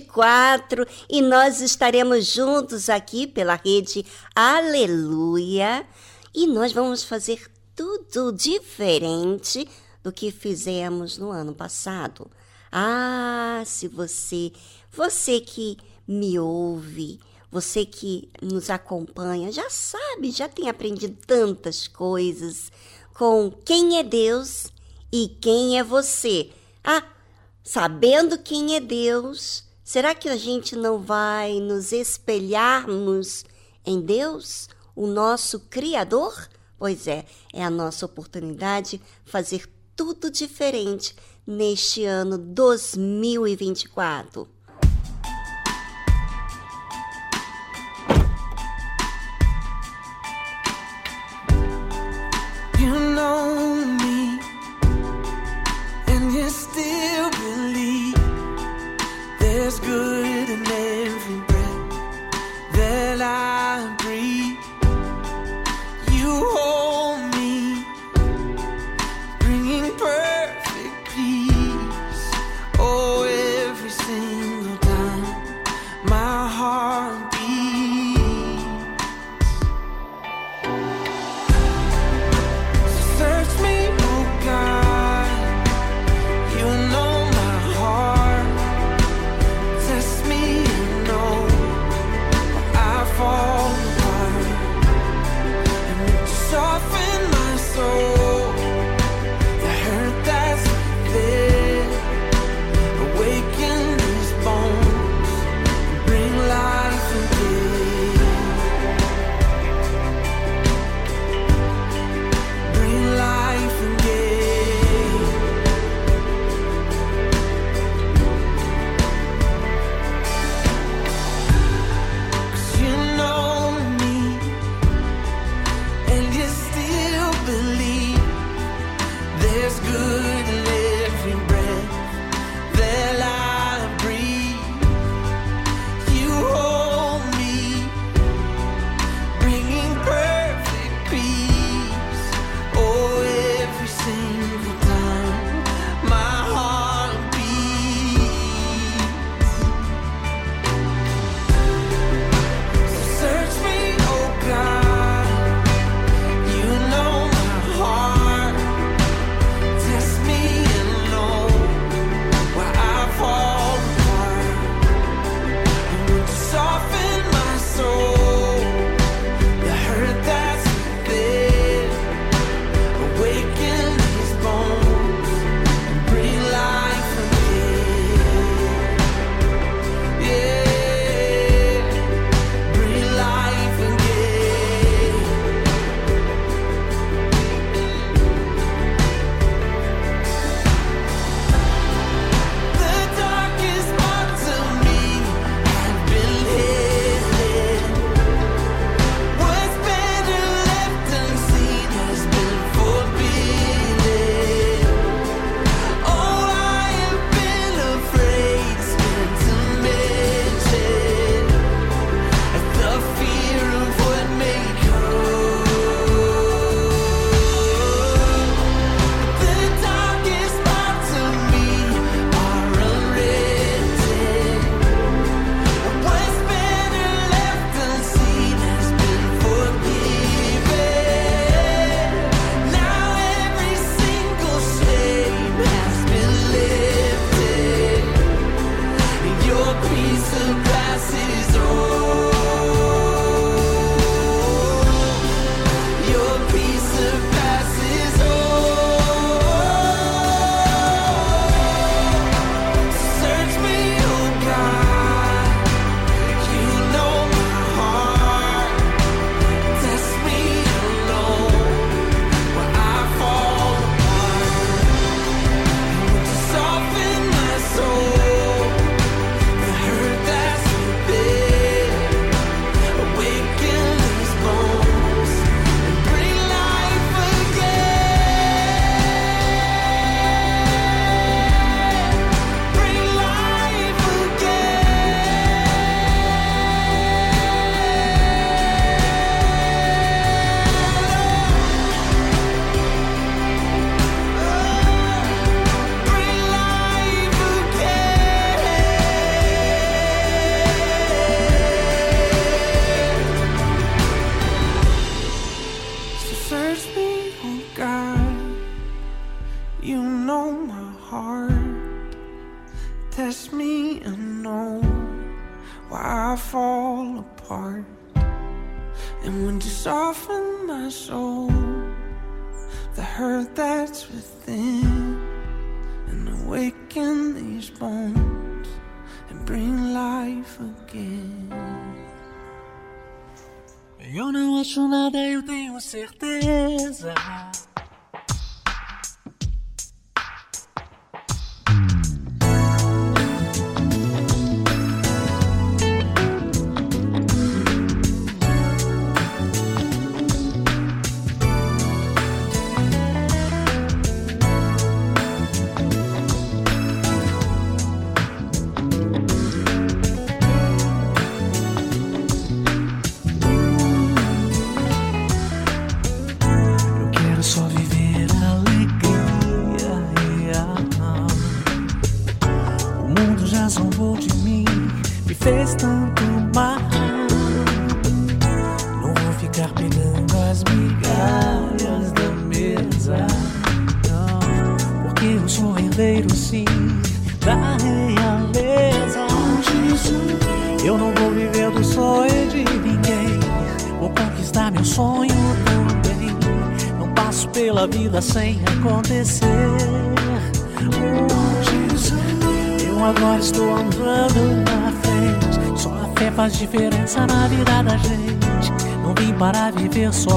2024 e nós estaremos juntos aqui pela rede Aleluia e nós vamos fazer tudo diferente do que fizemos no ano passado. Ah, se você, você que me ouve, você que nos acompanha, já sabe, já tem aprendido tantas coisas com quem é Deus e quem é você. Ah, sabendo quem é Deus, será que a gente não vai nos espelharmos em Deus, o nosso Criador? Pois é, é a nossa oportunidade fazer tudo diferente neste ano 2024. You know is good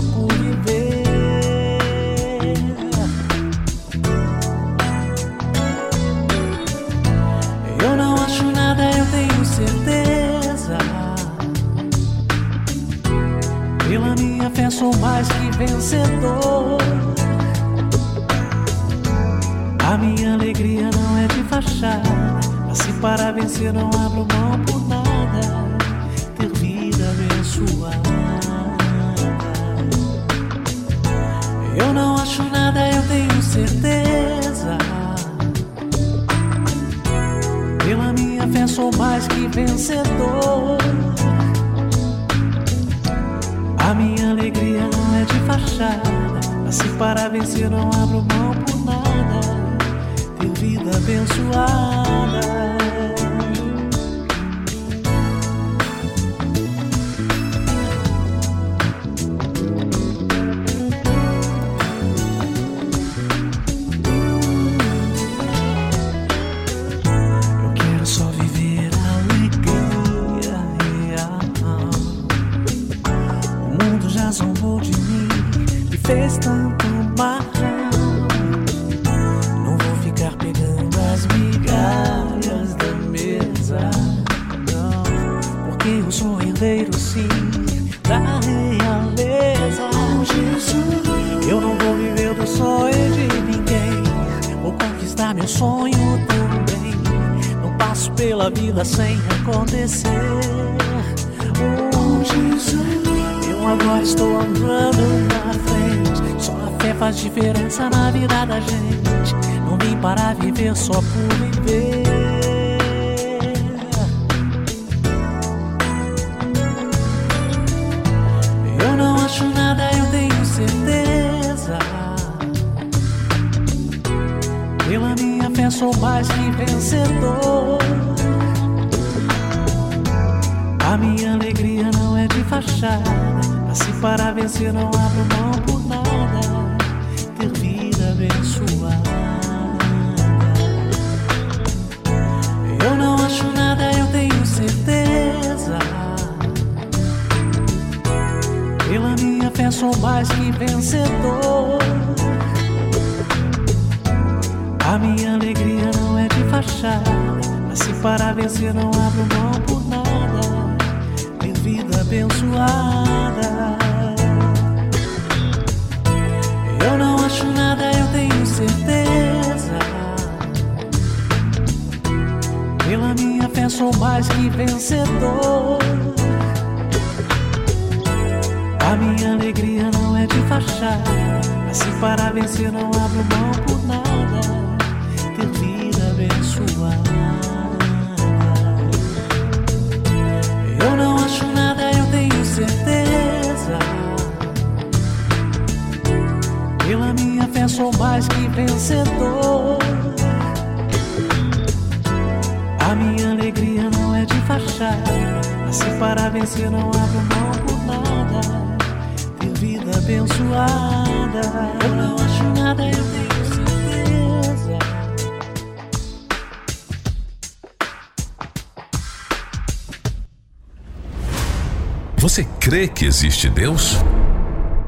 couple fechada. Assim para vencer não abro mão por nada. Ter vida abençoada. Eu não acho nada, eu tenho certeza. Pela minha fé sou mais que vencedor. A minha alegria não é de fachada. Assim para vencer não abro mão por nada vida abençoada. Eu não acho nada, eu tenho certeza. Pela minha fé sou mais que vencedor. A minha alegria não é de fachada. Assim para vencer não abro mão por nada. Ter vida abençoada. sou mais que vencedor. A minha alegria não é de fachada. Se para vencer, não abro mão por nada. Ter vida abençoada. Eu não acho nada, eu tenho certeza. Você crê que existe Deus?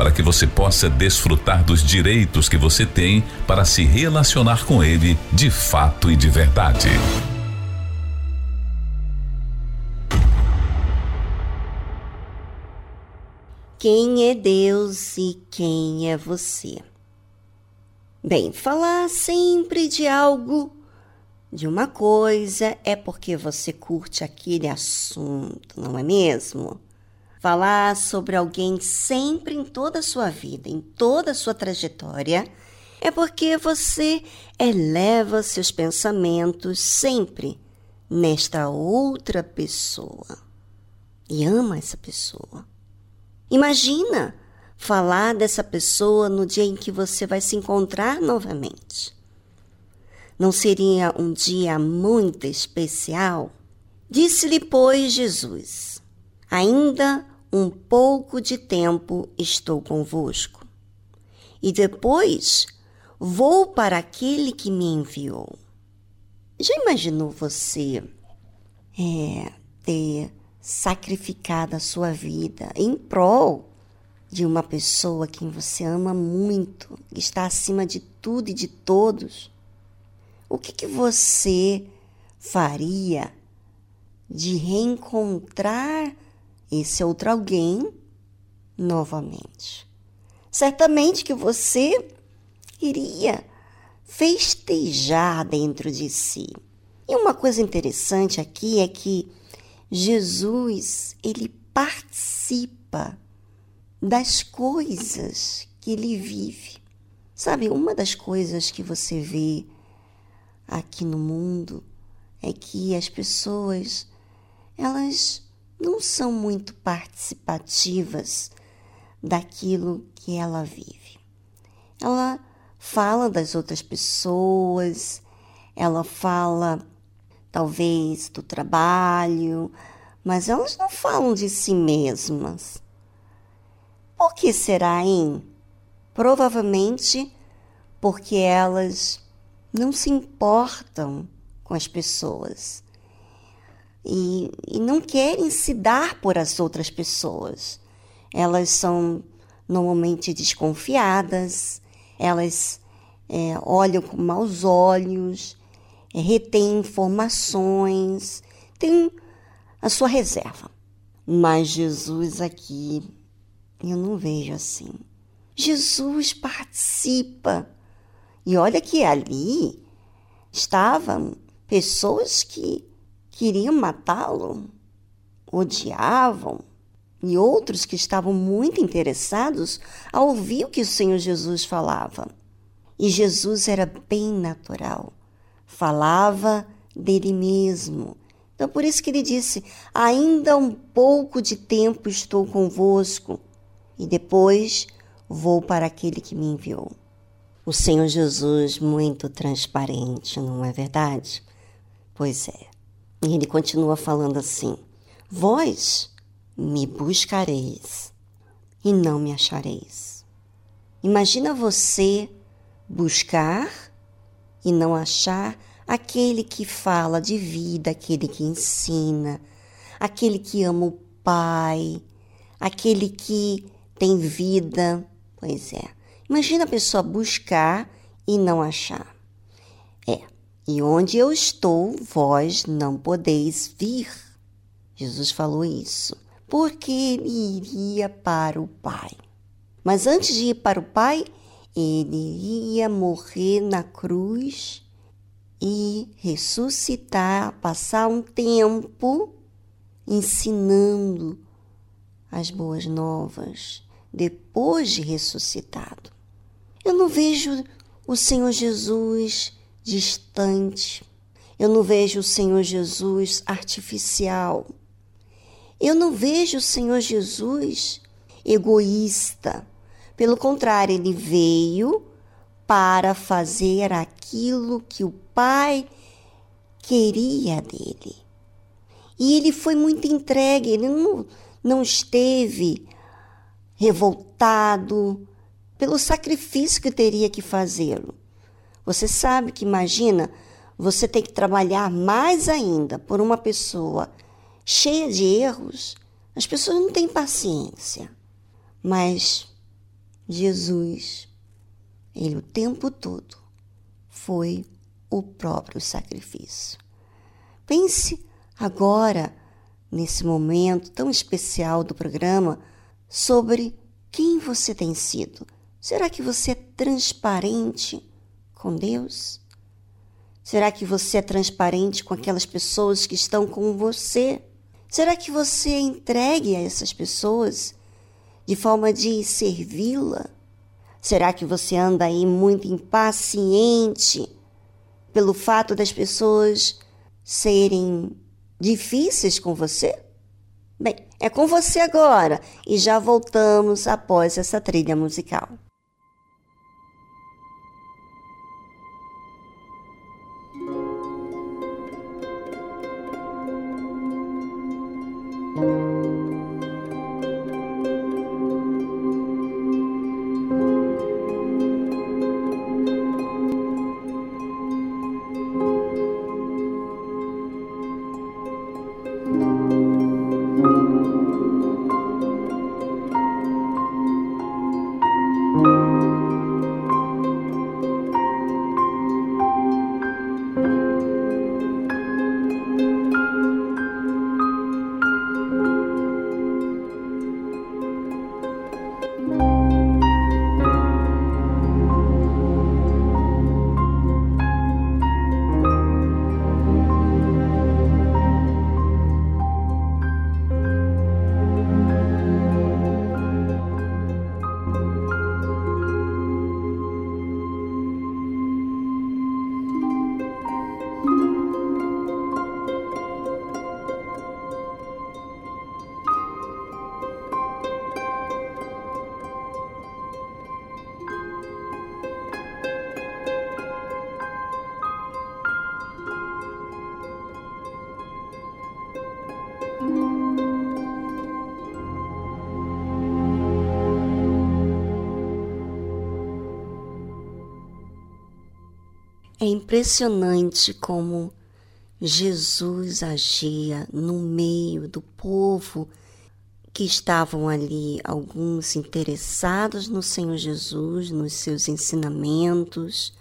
Para que você possa desfrutar dos direitos que você tem para se relacionar com Ele de fato e de verdade. Quem é Deus e quem é você? Bem, falar sempre de algo, de uma coisa, é porque você curte aquele assunto, não é mesmo? Falar sobre alguém sempre em toda a sua vida, em toda a sua trajetória, é porque você eleva seus pensamentos sempre nesta outra pessoa e ama essa pessoa. Imagina falar dessa pessoa no dia em que você vai se encontrar novamente. Não seria um dia muito especial? Disse-lhe, pois, Jesus: Ainda um pouco de tempo estou convosco, e depois vou para aquele que me enviou. Já imaginou você é, ter sacrificado a sua vida em prol de uma pessoa que você ama muito, que está acima de tudo e de todos, o que, que você faria de reencontrar esse outro alguém novamente? Certamente que você iria festejar dentro de si. E uma coisa interessante aqui é que Jesus, ele participa das coisas que ele vive. Sabe, uma das coisas que você vê aqui no mundo é que as pessoas elas não são muito participativas daquilo que ela vive. Ela fala das outras pessoas, ela fala talvez do trabalho, mas elas não falam de si mesmas. Por que será, hein? Provavelmente porque elas não se importam com as pessoas e, e não querem se dar por as outras pessoas. Elas são normalmente desconfiadas, elas é, olham com maus olhos, é, retém informações, tem a sua reserva. Mas Jesus aqui, eu não vejo assim. Jesus participa. E olha que ali estavam pessoas que queriam matá-lo, odiavam, e outros que estavam muito interessados a ouvir o que o Senhor Jesus falava. E Jesus era bem natural falava dele mesmo. Então, por isso que ele disse: Ainda um pouco de tempo estou convosco, e depois vou para aquele que me enviou. O Senhor Jesus, muito transparente, não é verdade? Pois é. E ele continua falando assim: Vós me buscareis e não me achareis. Imagina você buscar e não achar aquele que fala de vida, aquele que ensina, aquele que ama o Pai, aquele que tem vida. Pois é. Imagina a pessoa buscar e não achar. E onde eu estou, vós não podeis vir. Jesus falou isso, porque ele iria para o Pai. Mas antes de ir para o Pai, ele ia morrer na cruz e ressuscitar, passar um tempo ensinando as boas novas depois de ressuscitado. Eu não vejo o Senhor Jesus distante. Eu não vejo o Senhor Jesus artificial. Eu não vejo o Senhor Jesus egoísta. Pelo contrário, ele veio para fazer aquilo que o Pai queria dele. E ele foi muito entregue, ele não, não esteve revoltado pelo sacrifício que teria que fazê-lo. Você sabe que, imagina, você tem que trabalhar mais ainda por uma pessoa cheia de erros. As pessoas não têm paciência. Mas Jesus, ele o tempo todo foi o próprio sacrifício. Pense agora, nesse momento tão especial do programa, sobre quem você tem sido. Será que você é transparente com Deus? Será que você é transparente com aquelas pessoas que estão com você? Será que você é entregue a essas pessoas de forma de servi-la? Será que você anda aí muito impaciente pelo fato das pessoas serem difíceis com você? Bem, é com você agora e já voltamos após essa trilha musical. Impressionante como Jesus agia no meio do povo que estavam ali, alguns interessados no Senhor Jesus, nos seus ensinamentos,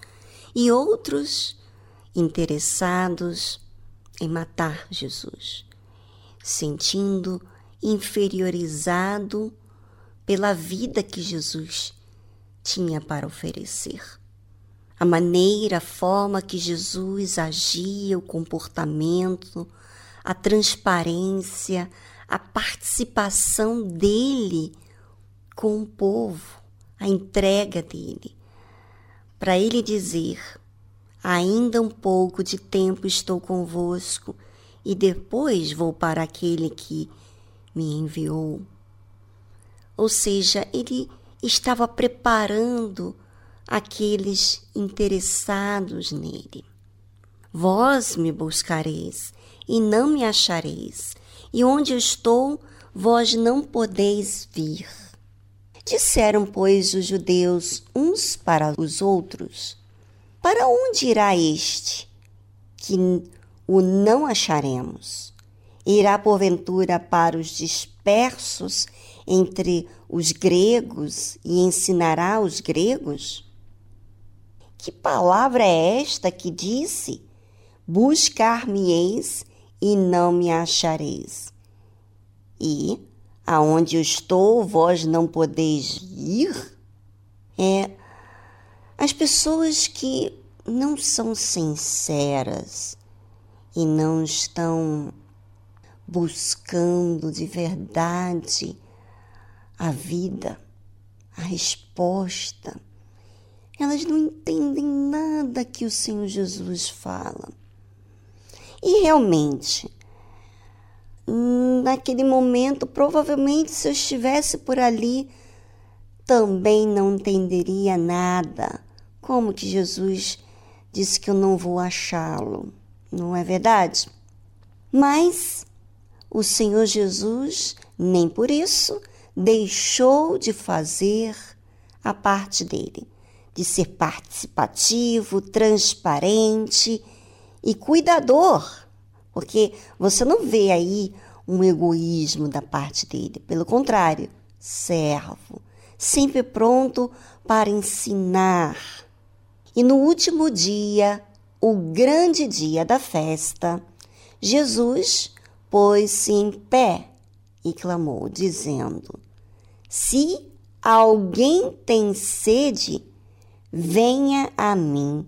e outros interessados em matar Jesus, sentindo inferiorizado pela vida que Jesus tinha para oferecer a maneira, a forma que Jesus agia, o comportamento, a transparência, a participação dele com o povo, a entrega dele. Para ele dizer: Ainda um pouco de tempo estou convosco e depois vou para aquele que me enviou. Ou seja, ele estava preparando aqueles interessados nele. Vós me buscareis e não me achareis, e onde eu estou, vós não podeis vir. Disseram, pois, os judeus uns para os outros: Para onde irá este, que o não acharemos? Irá porventura para os dispersos entre os gregos e ensinará os gregos? Que palavra é esta que disse: Buscar-me-eis e não me achareis? E aonde eu estou, vós não podeis ir? É as pessoas que não são sinceras e não estão buscando de verdade a vida, a resposta elas não entendem nada que o Senhor Jesus fala. E realmente, naquele momento, provavelmente se eu estivesse por ali, também não entenderia nada. Como que Jesus disse que eu não vou achá-lo? Não é verdade? Mas o Senhor Jesus, nem por isso, deixou de fazer a parte dele, de ser participativo, transparente e cuidador, porque você não vê aí um egoísmo da parte dele, pelo contrário, servo, sempre pronto para ensinar. E no último dia, o grande dia da festa, Jesus pôs-se em pé e clamou, dizendo: Se alguém tem sede, venha a mim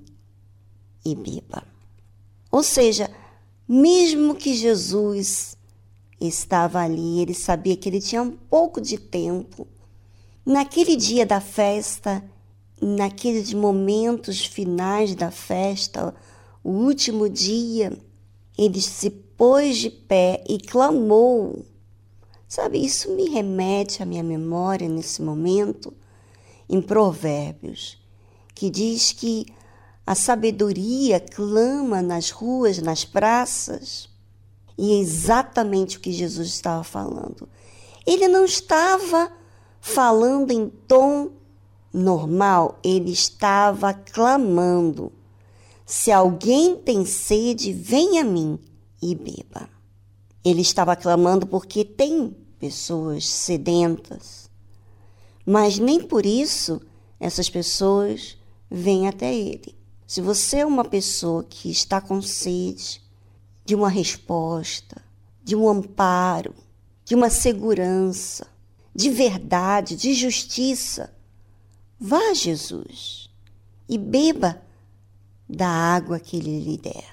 e beba. Ou seja, mesmo que Jesus estava ali, ele sabia que ele tinha um pouco de tempo. Naquele dia da festa, naqueles momentos finais da festa, o último dia, ele se pôs de pé e clamou. Sabe, isso me remete à minha memória nesse momento, em Provérbios, que diz que a sabedoria clama nas ruas, nas praças. E é exatamente o que Jesus estava falando. Ele não estava falando em tom normal, ele estava clamando. Se alguém tem sede, venha a mim e beba. Ele estava clamando porque tem pessoas sedentas, mas nem por isso essas pessoas vêm até ele. Se você é uma pessoa que está com sede de uma resposta, de um amparo, de uma segurança, de verdade, de justiça, vá Jesus e beba da água que ele lhe der.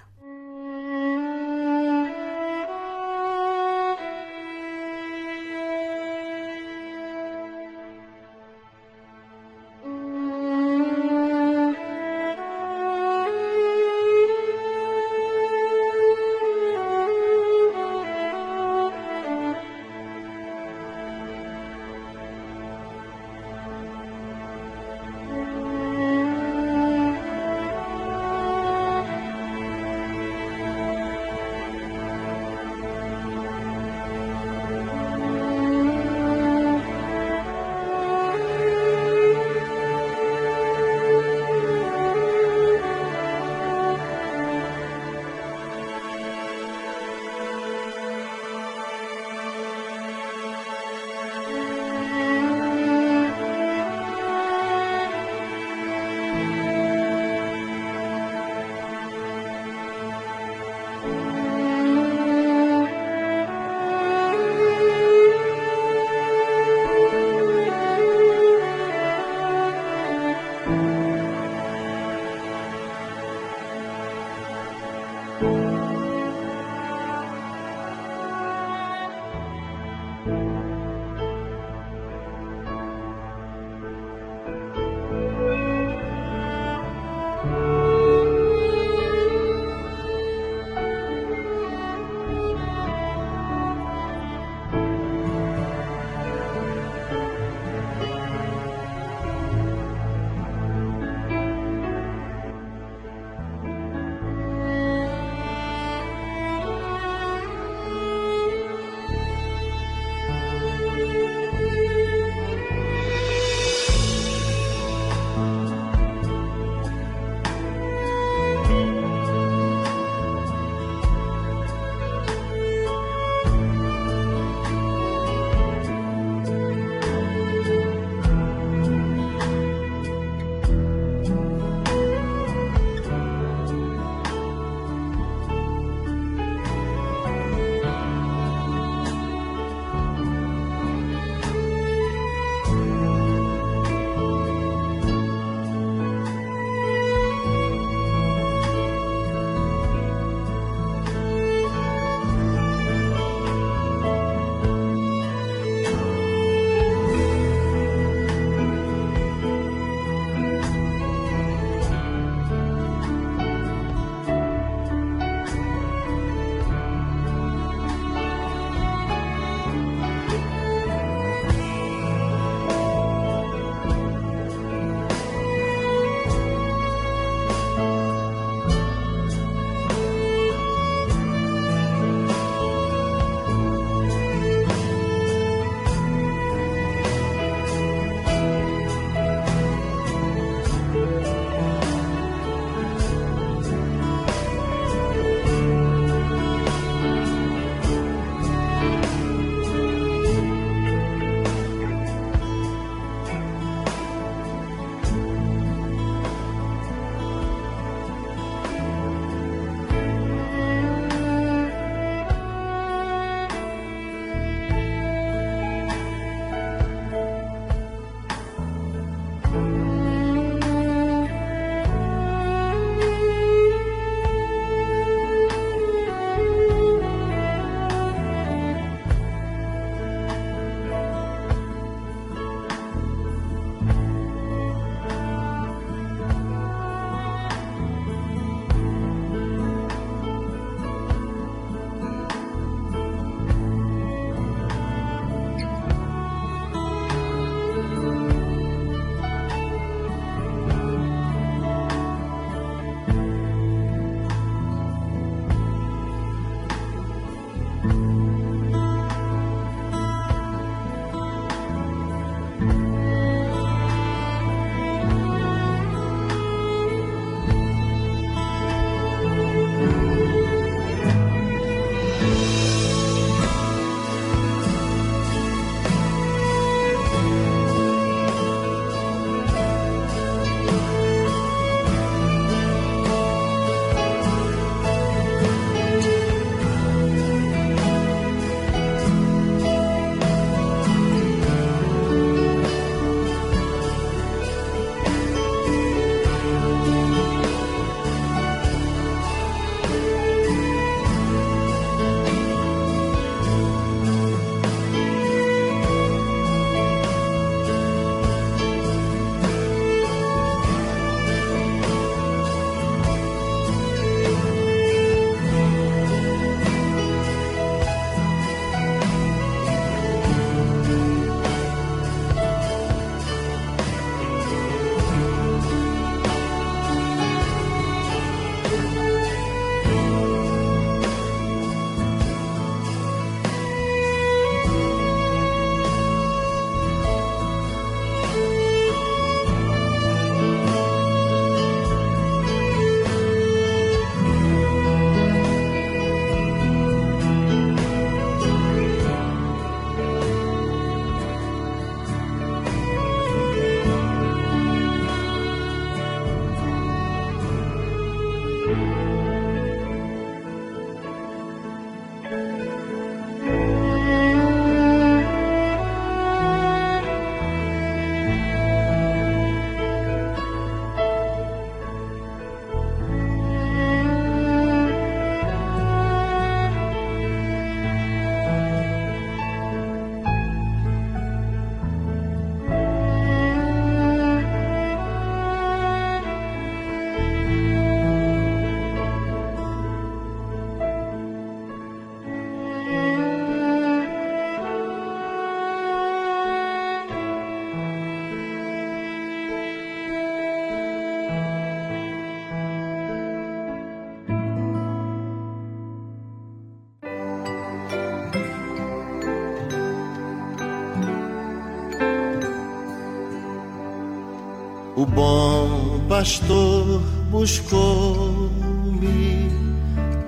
O bom pastor buscou-me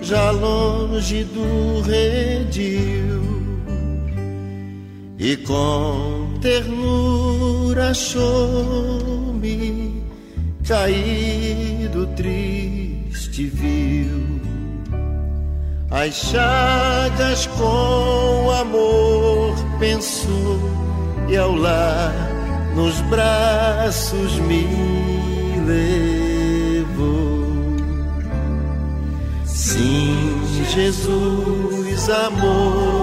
já longe do redil e com ternura achou-me caído triste viu as chagas com amor pensou e ao lar nos braços me levou. Sim, Jesus amou-me,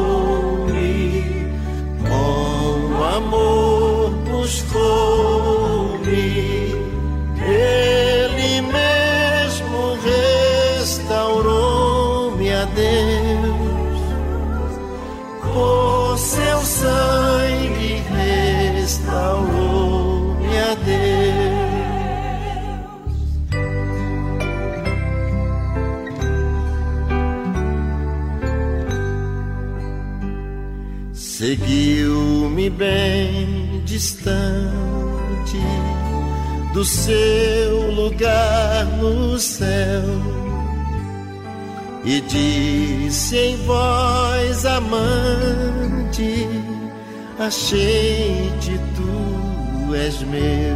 seu lugar no céu e disse em voz amante: Achei-te, tu és meu.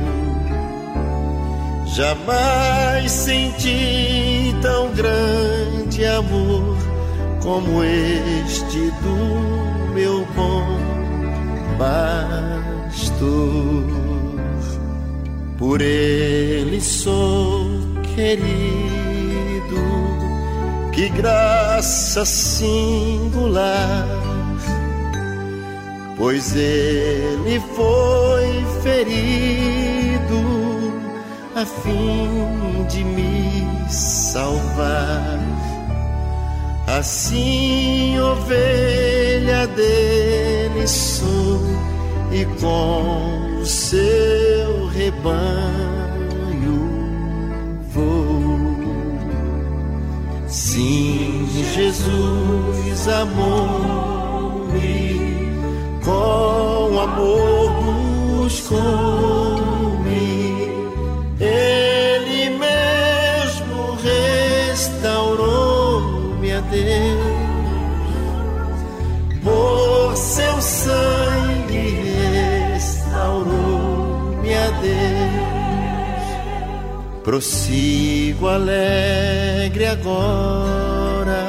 Jamais senti tão grande amor como este do meu bom pastor. Por ele sou querido, que graça singular, pois ele foi ferido a fim de me salvar. Assim, ovelha dele sou, e com o seu rebanho vou. Sim, Jesus amou-me, com amor buscou-me. Prossigo alegre agora,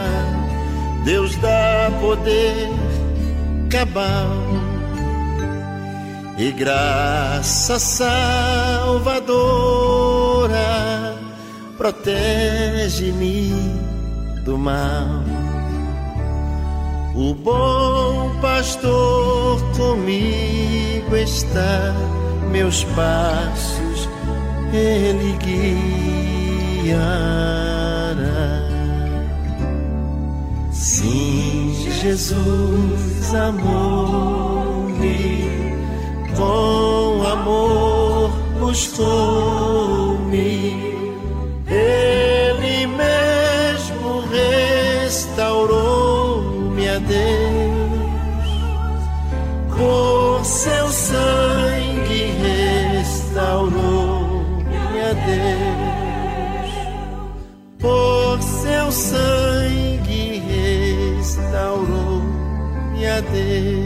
Deus dá poder cabal e graça salvadora protege-me do mal. O bom pastor comigo está, meus passos ele guiará. Sim, Jesus amou-me, com amor buscou-me Deus, por seu sangue sangue restaurou-me a Deus.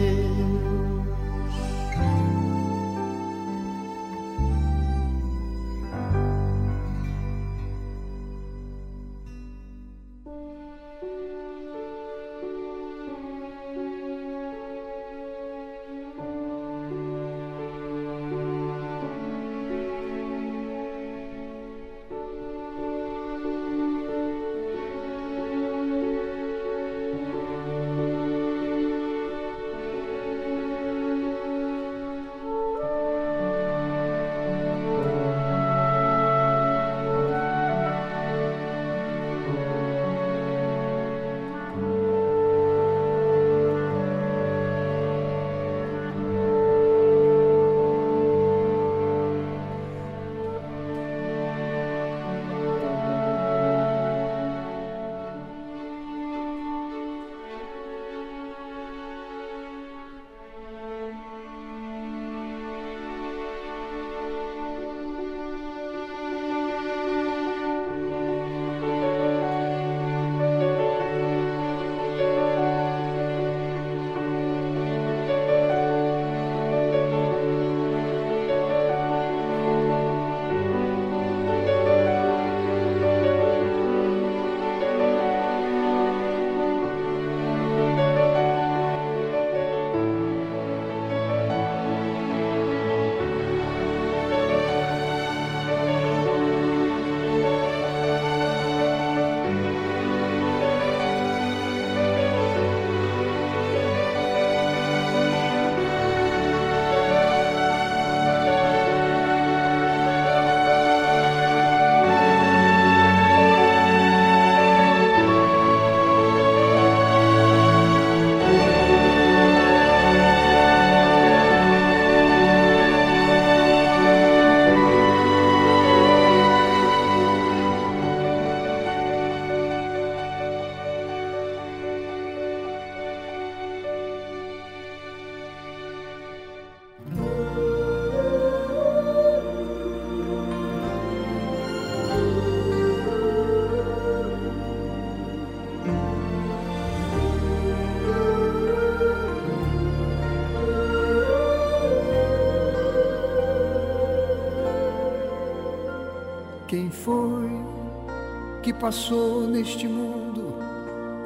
Passou neste mundo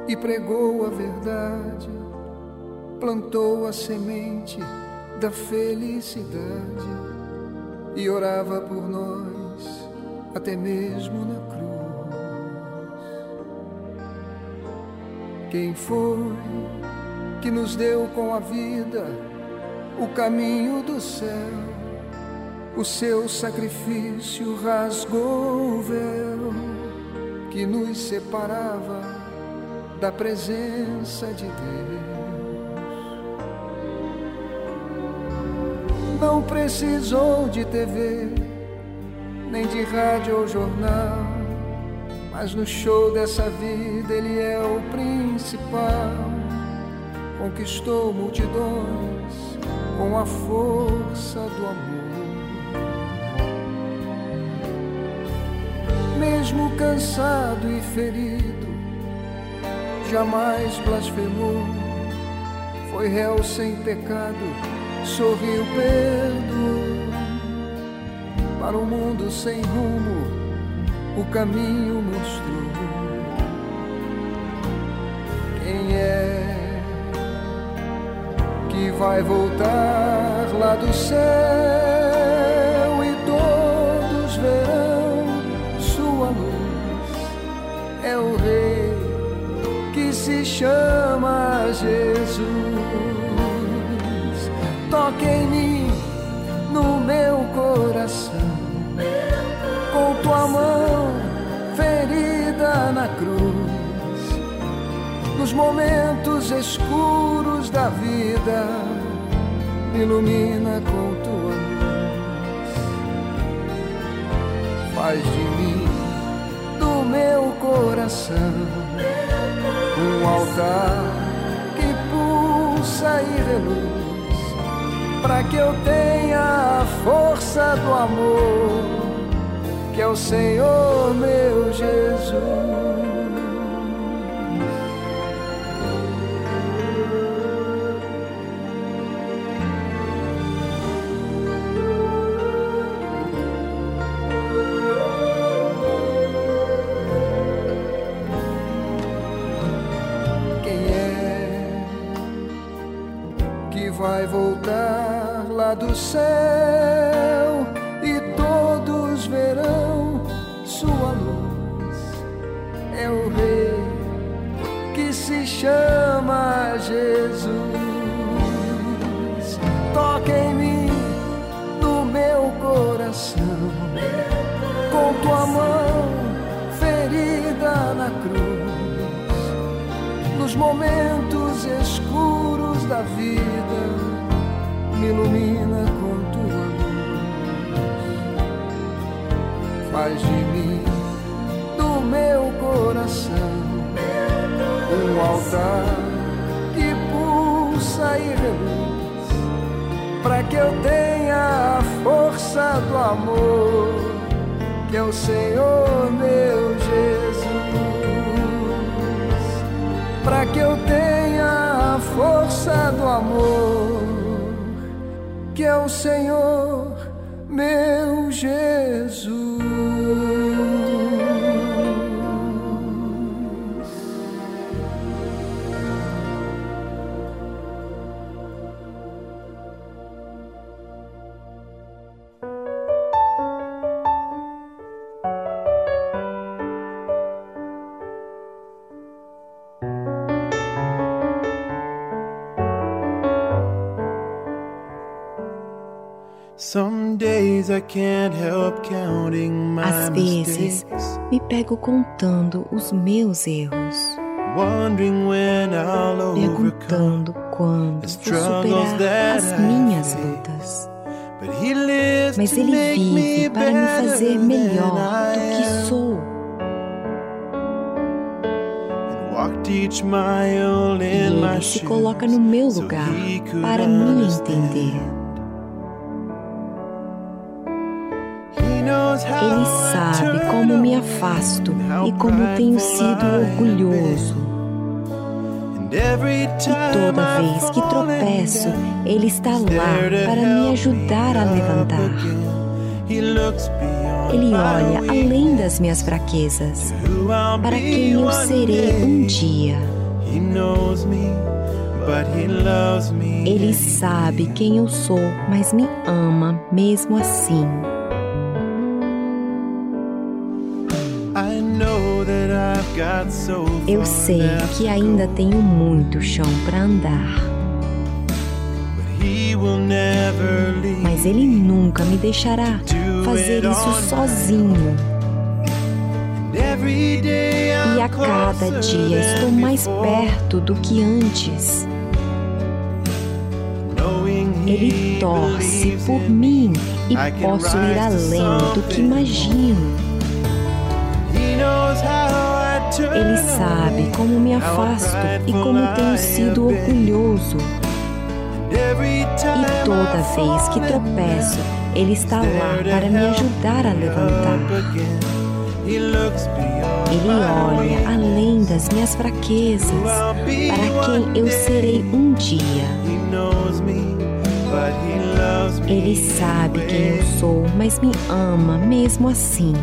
e pregou a verdade, plantou a semente da felicidade e orava por nós até mesmo na cruz. Quem foi que nos deu com a vida o caminho do céu? O seu sacrifício rasgou o véu que nos separava da presença de Deus. Não precisou de TV, nem de rádio ou jornal, mas no show dessa vida ele é o principal. Conquistou multidões com a força do amor. Mesmo cansado e ferido, jamais blasfemou, foi réu sem pecado, sorriu, perdoou. para um mundo sem rumo, o caminho mostrou. Quem é que vai voltar lá do céu chama Jesus. Toque em mim, no meu coração, com tua mão ferida na cruz, nos momentos escuros da vida, ilumina com tua luz. Faz de mim, do meu coração, um altar que pulsa e reluz para que eu tenha a força do amor, que é o Senhor meu Jesus. Vai voltar lá do céu e todos verão sua luz? É o Rei que se chama Jesus. Toca em mim, no meu coração, com tua mão ferida na cruz nos momentos escuros da vida, me ilumina com tua luz. Faz de mim, do meu coração, um altar que pulsa e reluz, para que eu tenha a força do amor, que é o Senhor meu Jesus para que eu tenha a força do amor, que é o Senhor meu Jesus. Às vezes me pego contando os meus erros, perguntando quando vou superar as minhas lutas. But he lives Mas Ele vive para me fazer melhor do que sou. E in my Ele se shoes coloca no meu lugar para me entender. Ele sabe como me afasto e como tenho sido orgulhoso. E toda vez que tropeço, Ele está lá para me ajudar a levantar. Ele olha além das minhas fraquezas, para quem eu serei um dia. Ele sabe quem eu sou, mas me ama mesmo assim. Eu sei que ainda tenho muito chão para andar, mas Ele nunca me deixará fazer isso sozinho. E a cada dia estou mais perto do que antes. Ele torce por mim e posso ir além do que imagino. Ele sabe como me afasto e como tenho sido orgulhoso. E toda vez que tropeço, Ele está lá para me ajudar a levantar. Ele olha além das minhas fraquezas, para quem eu serei um dia. Ele sabe quem eu sou, mas me ama mesmo assim.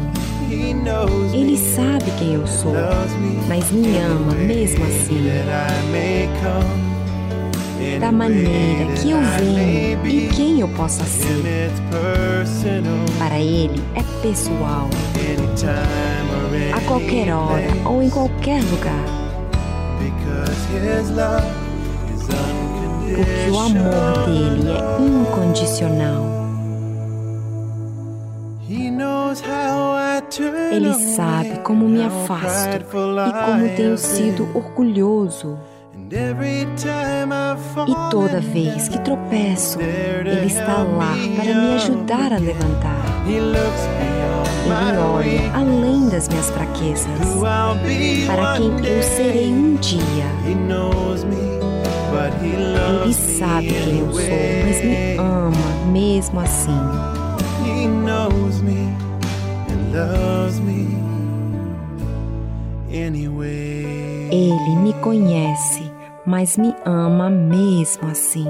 Ele sabe quem eu sou, mas me ama mesmo assim. Da maneira que eu venho e quem eu possa ser. Para ele é pessoal, a qualquer hora ou em qualquer lugar, porque o amor dele é incondicional. Ele sabe como me afasto e como tenho sido orgulhoso. E toda vez que tropeço, Ele está lá para me ajudar a levantar. Ele olha além das minhas fraquezas, para quem eu serei um dia. Ele sabe quem eu sou, mas me ama mesmo assim. Loves me anyway. Ele me conhece, mas me ama mesmo assim.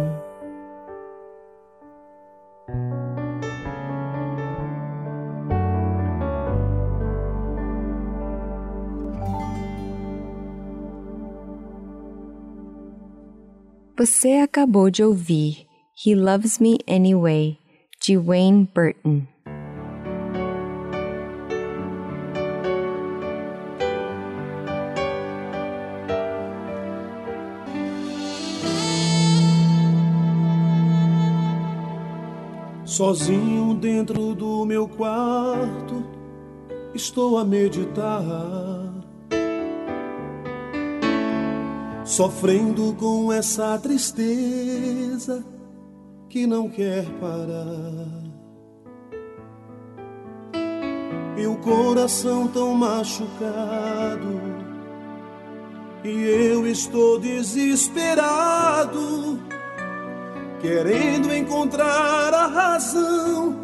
Você acabou de ouvir He Loves Me Anyway, de Wayne Burton. Sozinho dentro do meu quarto, estou a meditar. Sofrendo com essa tristeza que não quer parar. O coração tão machucado, e eu estou desesperado querendo encontrar a razão,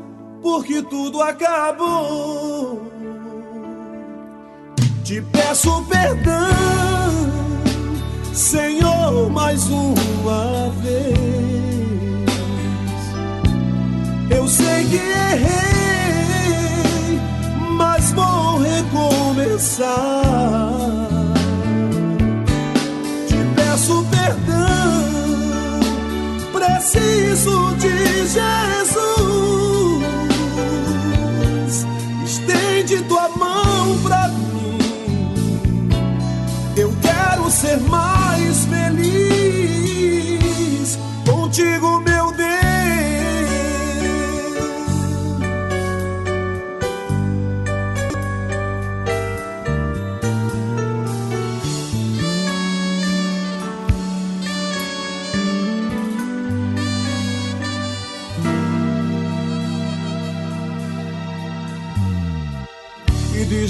porque tudo acabou. Te peço perdão, Senhor, mais uma vez. Eu sei que errei, mas vou recomeçar. Preciso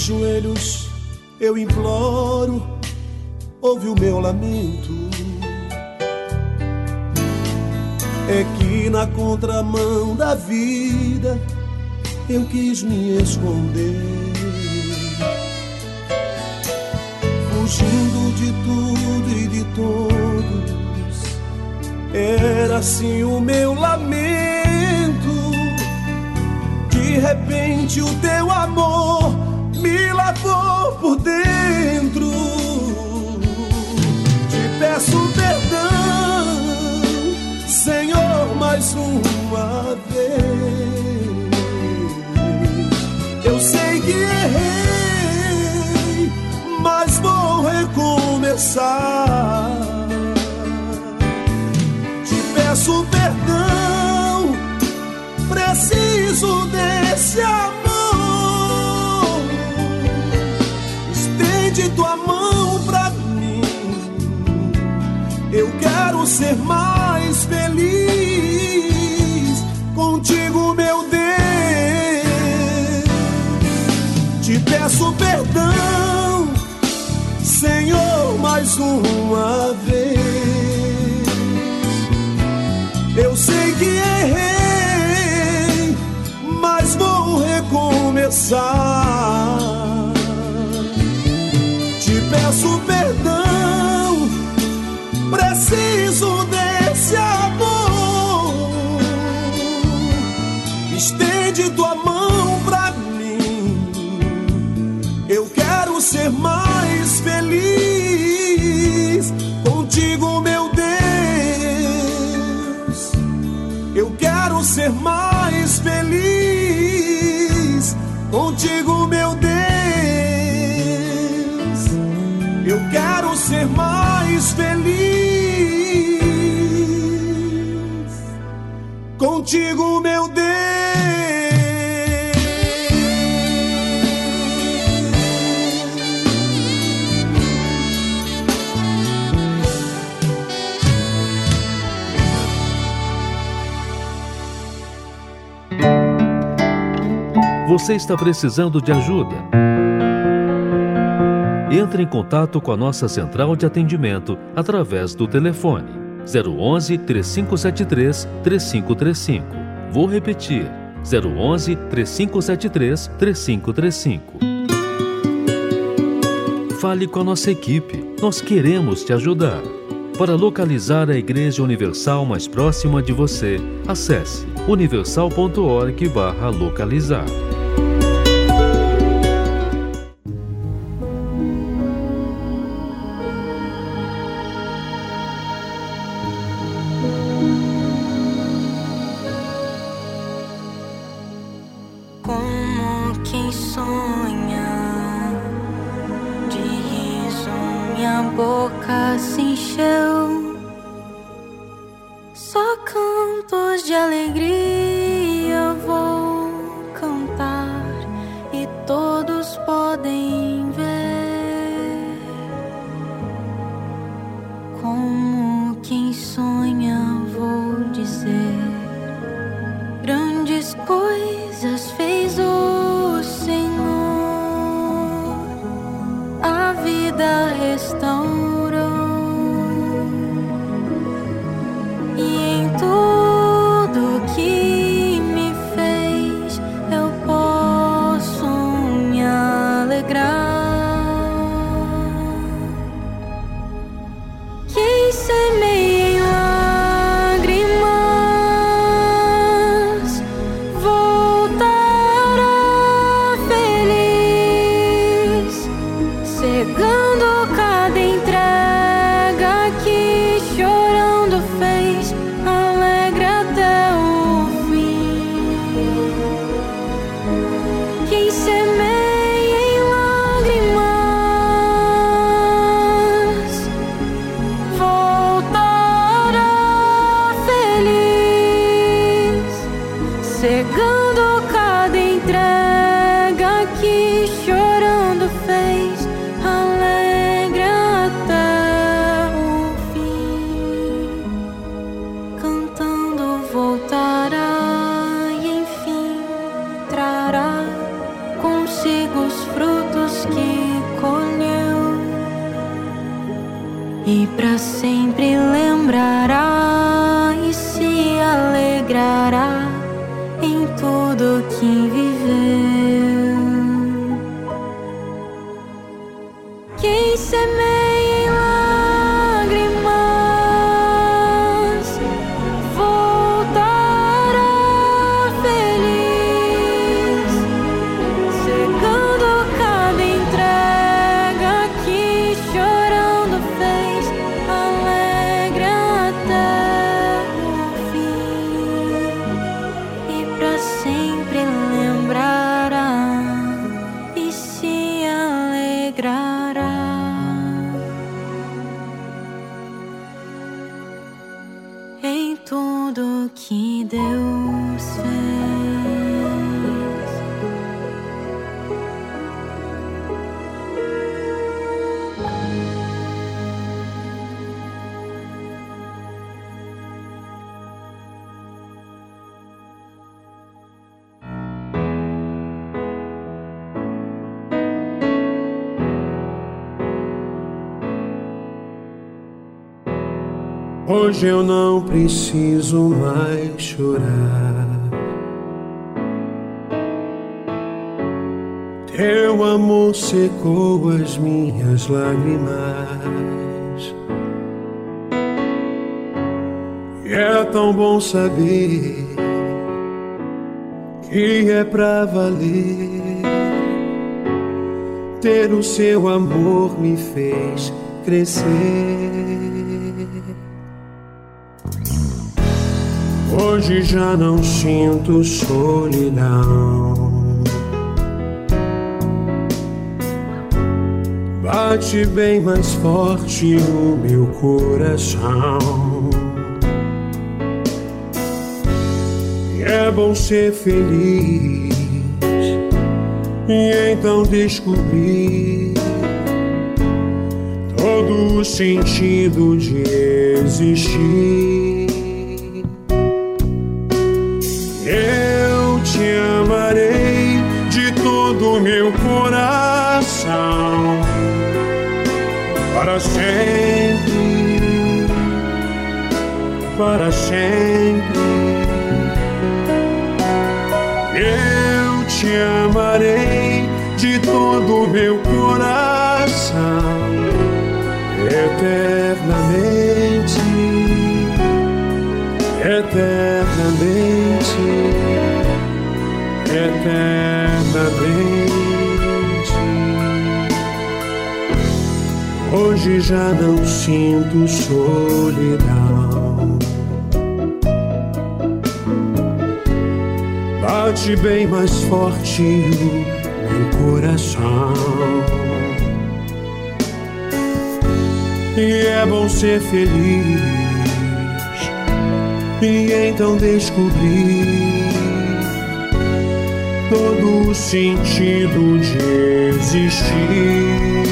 joelhos eu imploro, ouve o meu lamento. É que na contramão da vida eu quis me esconder. Fugindo de tudo e de todos, era assim o meu lamento. De repente o teu amor me lavou por dentro. Te peço perdão, Senhor, mais uma vez. Eu sei que errei, mas vou recomeçar. Te peço perdão, preciso desse amor. Quero ser mais feliz contigo, meu Deus. Te peço perdão, Senhor, mais uma vez. Eu sei que errei, mas vou recomeçar. Te peço perdão, preciso desse amor. Estende tua mão pra mim. Eu quero ser mais feliz contigo, meu Deus. Eu quero ser mais feliz contigo, meu Deus. Contigo, meu Deus. Você está precisando de ajuda? Entre em contato com a nossa central de atendimento através do telefone 011 3573 3535. Vou repetir: 011 3573 3535. Fale com a nossa equipe, nós queremos te ajudar. Para localizar a Igreja Universal mais próxima de você, acesse universal.org/localizar. Hoje eu não preciso mais chorar. Teu amor secou as minhas lágrimas. E é tão bom saber que é pra valer. Ter o seu amor me fez crescer. Hoje já não sinto solidão. Bate bem mais forte o meu coração. E é bom ser feliz e então descobrir todo o sentido de existir. Para sempre, para sempre. Eu te amarei de todo meu coração eternamente, eternamente, eternamente. Hoje já não sinto solidão. Bate bem mais forte o meu coração. E é bom ser feliz e então descobrir todo o sentido de existir.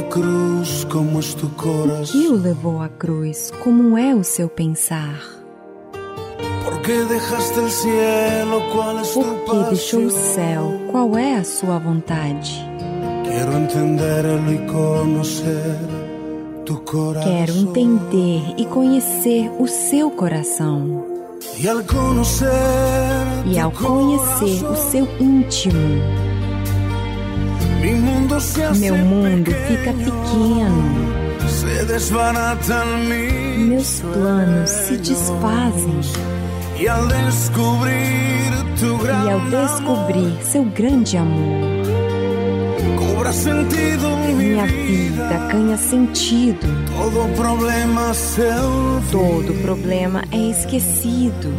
O que o levou à cruz? Como é o seu pensar? ¿Por que deixou o céu? Qual é a sua vontade? Quero entender e conhecer o seu coração. E ao conhecer o seu íntimo, meu mundo fica pequeno. Meus planos se desfazem. E ao descobrir seu grande amor, minha vida ganha sentido. Todo problema é esquecido.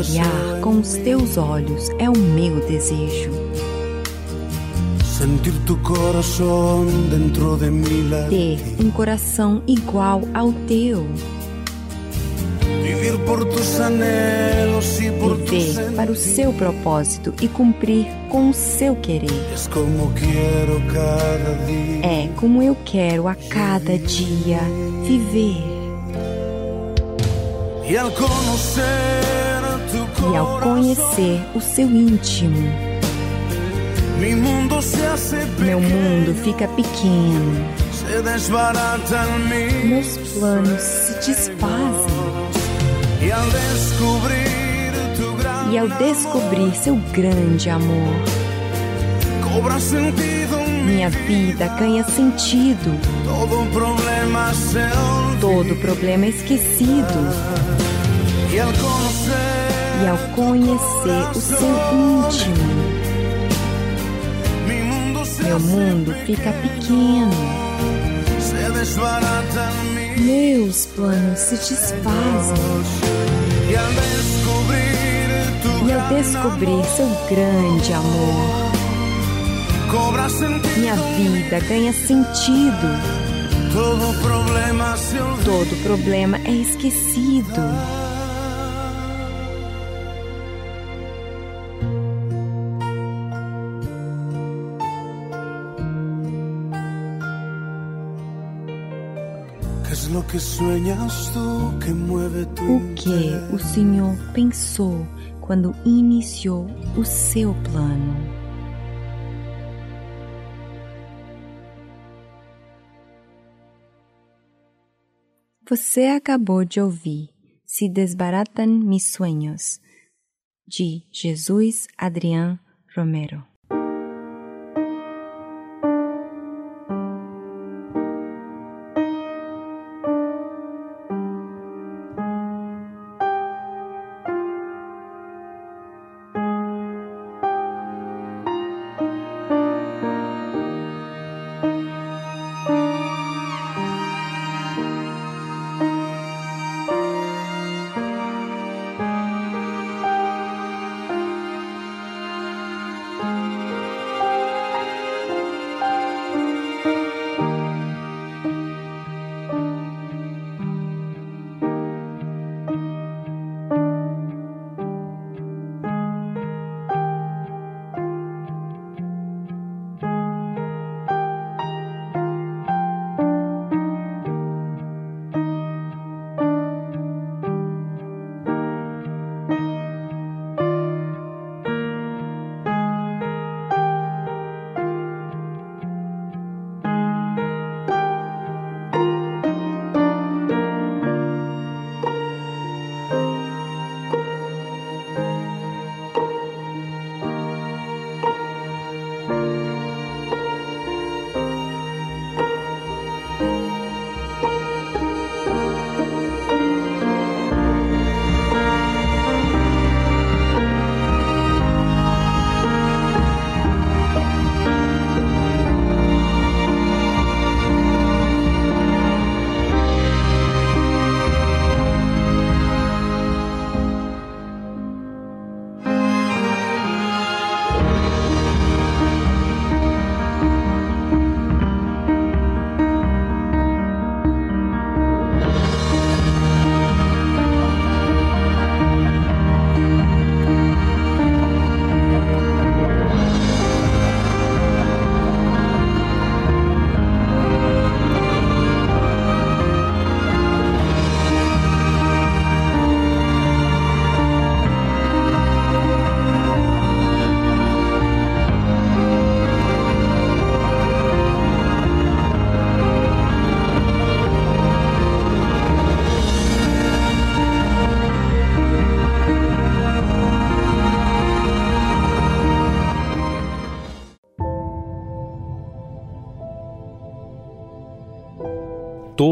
Olhar com os teus olhos é o meu desejo. Ter um coração igual ao teu. Viver para o seu propósito e cumprir com o seu querer. É como eu quero a cada dia viver. Y al conocer tu E ao conhecer o seu íntimo, meu mundo fica pequeno, meus planos se desfazem. E ao descobrir seu grande amor, minha vida ganha sentido. Todo problema é esquecido. E ao conhecer o seu íntimo, meu mundo fica pequeno. Meus planos se desfazem. E ao descobrir seu grande amor, minha vida ganha sentido. Todo problema é esquecido. O que o Senhor pensou quando iniciou o seu plano? Você acabou de ouvir Se Desbaratam Mis Sueños, de Jesus Adrián Romero.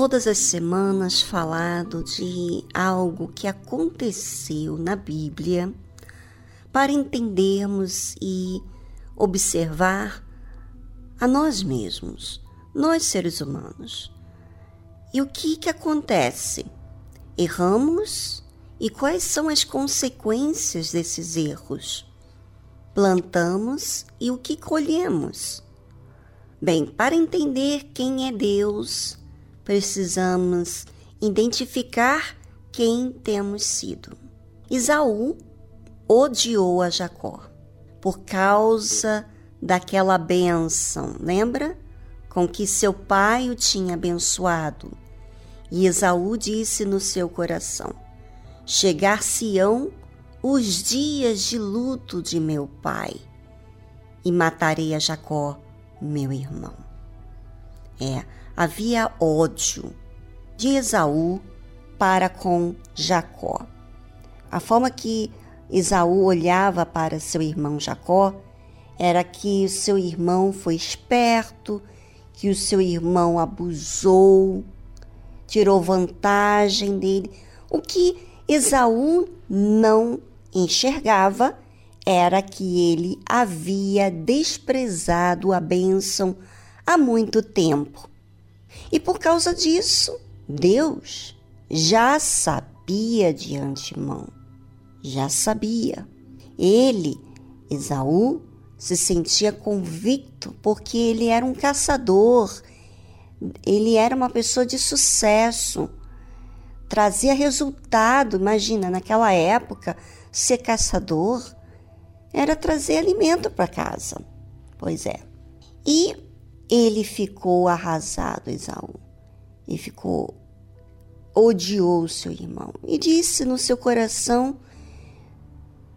Todas as semanas falado de algo que aconteceu na Bíblia para entendermos e observar a nós mesmos, nós seres humanos. E o que que acontece? Erramos e quais são as consequências desses erros? Plantamos e o que colhemos? Bem, para entender quem é Deus, precisamos identificar quem temos sido. Isaú odiou a Jacó por causa daquela bênção, lembra? Com que seu pai o tinha abençoado. E Esaú disse no seu coração: Chegar-se-ão os dias de luto de meu pai, e matarei a Jacó meu irmão. É, havia ódio de Esaú para com Jacó. A forma que Esaú olhava para seu irmão Jacó era que o seu irmão foi esperto, que o seu irmão abusou, tirou vantagem dele. O que Esaú não enxergava era que ele havia desprezado a bênção há muito tempo. E por causa disso, Deus já sabia de antemão. Já sabia. Ele, Esaú, se sentia convicto porque ele era um caçador, ele era uma pessoa de sucesso, trazia resultado. Imagina, naquela época, ser caçador era trazer alimento para casa. Pois é. E ele ficou arrasado, Esaú, e ficou odiou seu irmão e disse no seu coração: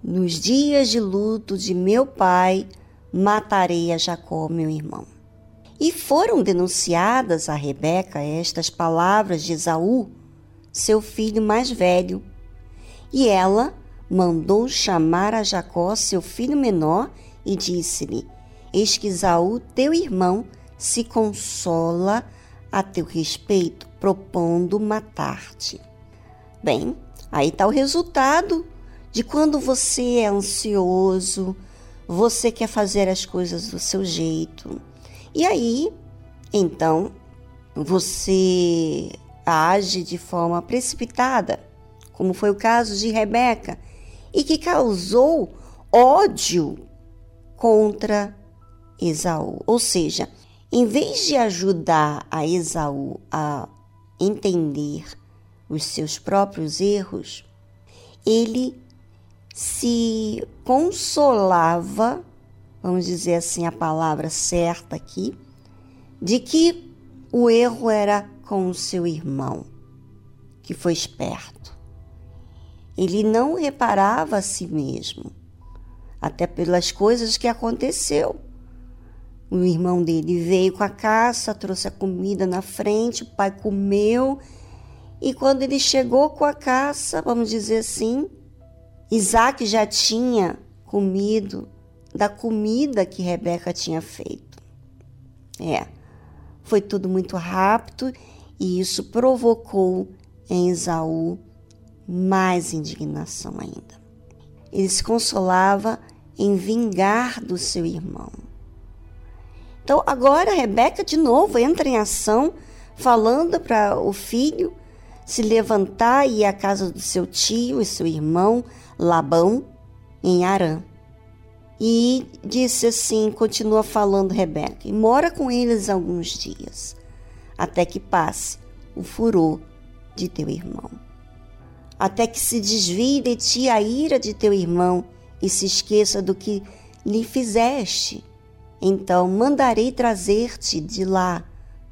Nos dias de luto de meu pai, matarei a Jacó, meu irmão. E foram denunciadas a Rebeca estas palavras de Esaú, seu filho mais velho. E ela mandou chamar a Jacó, seu filho menor, e disse-lhe: Eis que Esaú, teu irmão, se consola a teu respeito, propondo matar-te. Bem, aí está o resultado de quando você é ansioso, você quer fazer as coisas do seu jeito. E aí, então, você age de forma precipitada, como foi o caso de Rebeca, e que causou ódio contra Esaú. Ou seja, em vez de ajudar a Esaú a entender os seus próprios erros, ele se consolava, vamos dizer assim a palavra certa aqui, de que o erro era com o seu irmão, que foi esperto. Ele não reparava a si mesmo, até pelas coisas que aconteceu. O irmão dele veio com a caça, trouxe a comida na frente, o pai comeu, e quando ele chegou com a caça, vamos dizer assim, Isaac já tinha comido da comida que Rebeca tinha feito. É, foi tudo muito rápido e isso provocou em Esaú mais indignação ainda. Ele se consolava em vingar do seu irmão. Então, agora Rebeca de novo entra em ação, falando para o filho se levantar e ir à casa do seu tio e seu irmão Labão em Arã. E disse assim, continua falando Rebeca, e mora com eles alguns dias, até que passe o furor de teu irmão. Até que se desvie de ti a ira de teu irmão e se esqueça do que lhe fizeste. Então mandarei trazer-te de lá,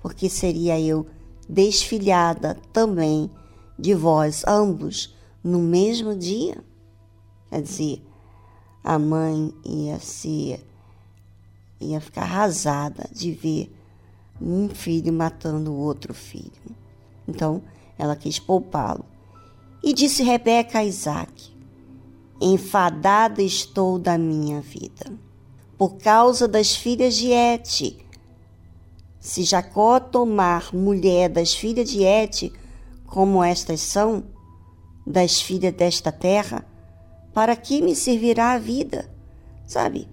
porque seria eu desfilhada também de vós ambos no mesmo dia. Quer dizer, a mãe ia ser ia ficar arrasada de ver um filho matando o outro filho. Então, ela quis poupá-lo. E disse Rebeca a Isaac: Enfadada estou da minha vida, por causa das filhas de Et. Se Jacó tomar mulher das filhas de Et, como estas são, das filhas desta terra, para que me servirá a vida? Sabe?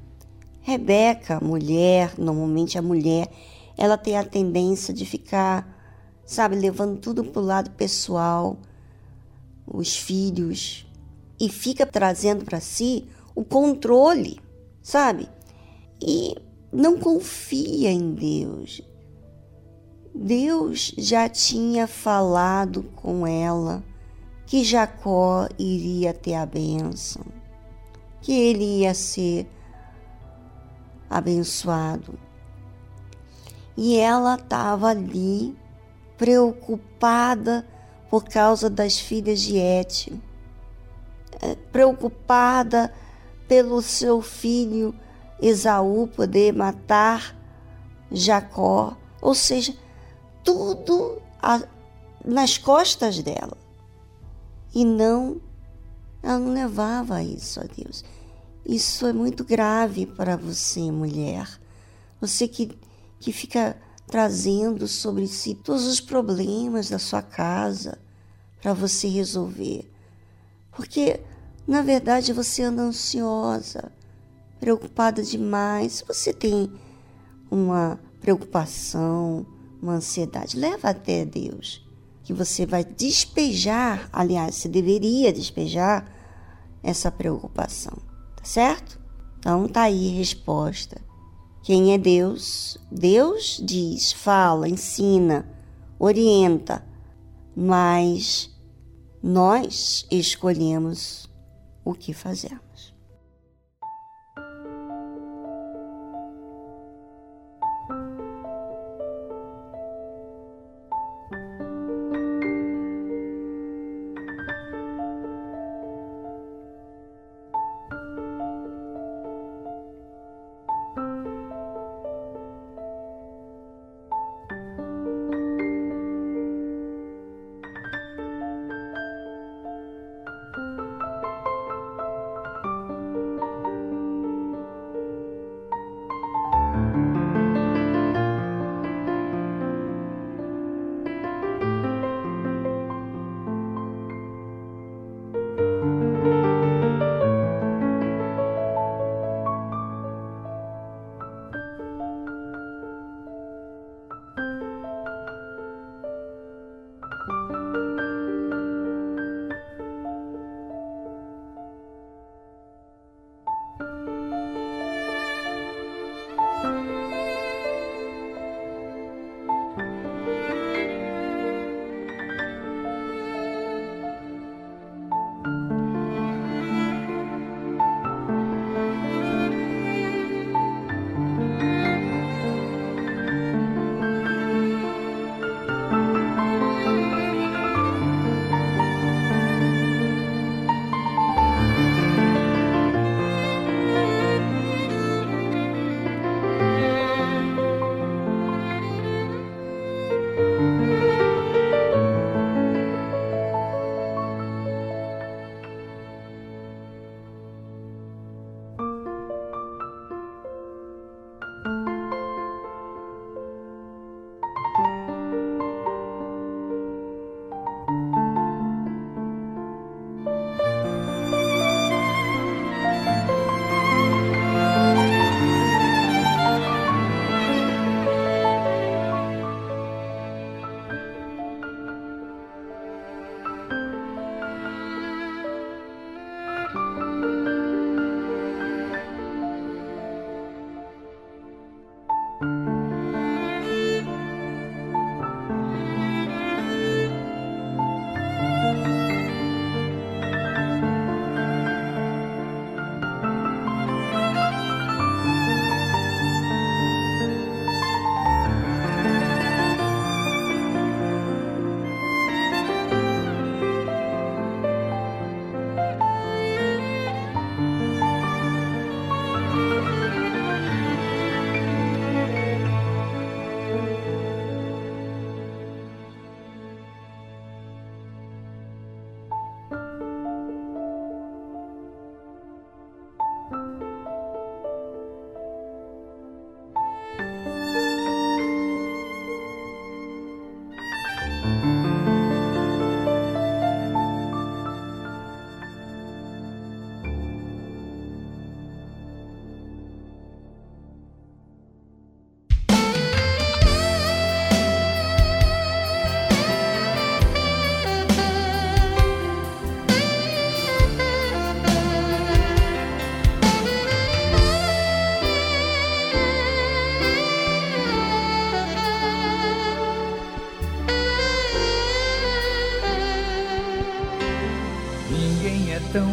Rebeca, mulher, normalmente a mulher, ela tem a tendência de ficar, sabe, levando tudo para o lado pessoal, os filhos, e fica trazendo para si o controle, sabe? E não confia em Deus. Deus já tinha falado com ela que Jacó iria ter a bênção, que ele ia ser abençoado. E ela estava ali preocupada por causa das filhas de Et, é, preocupada pelo seu filho Esaú poder matar Jacó, ou seja, tudo a, nas costas dela e não, ela não levava isso a Deus. Isso é muito grave para você, mulher. Você que, que fica trazendo sobre si todos os problemas da sua casa para você resolver. Porque, na verdade, você anda ansiosa, preocupada demais. Você tem uma preocupação, uma ansiedade. Leva até Deus que você vai despejar, aliás, você deveria despejar essa preocupação, tá certo? Então tá aí a resposta. Quem é Deus? Deus diz, fala, ensina, orienta, mas nós escolhemos o que fazer.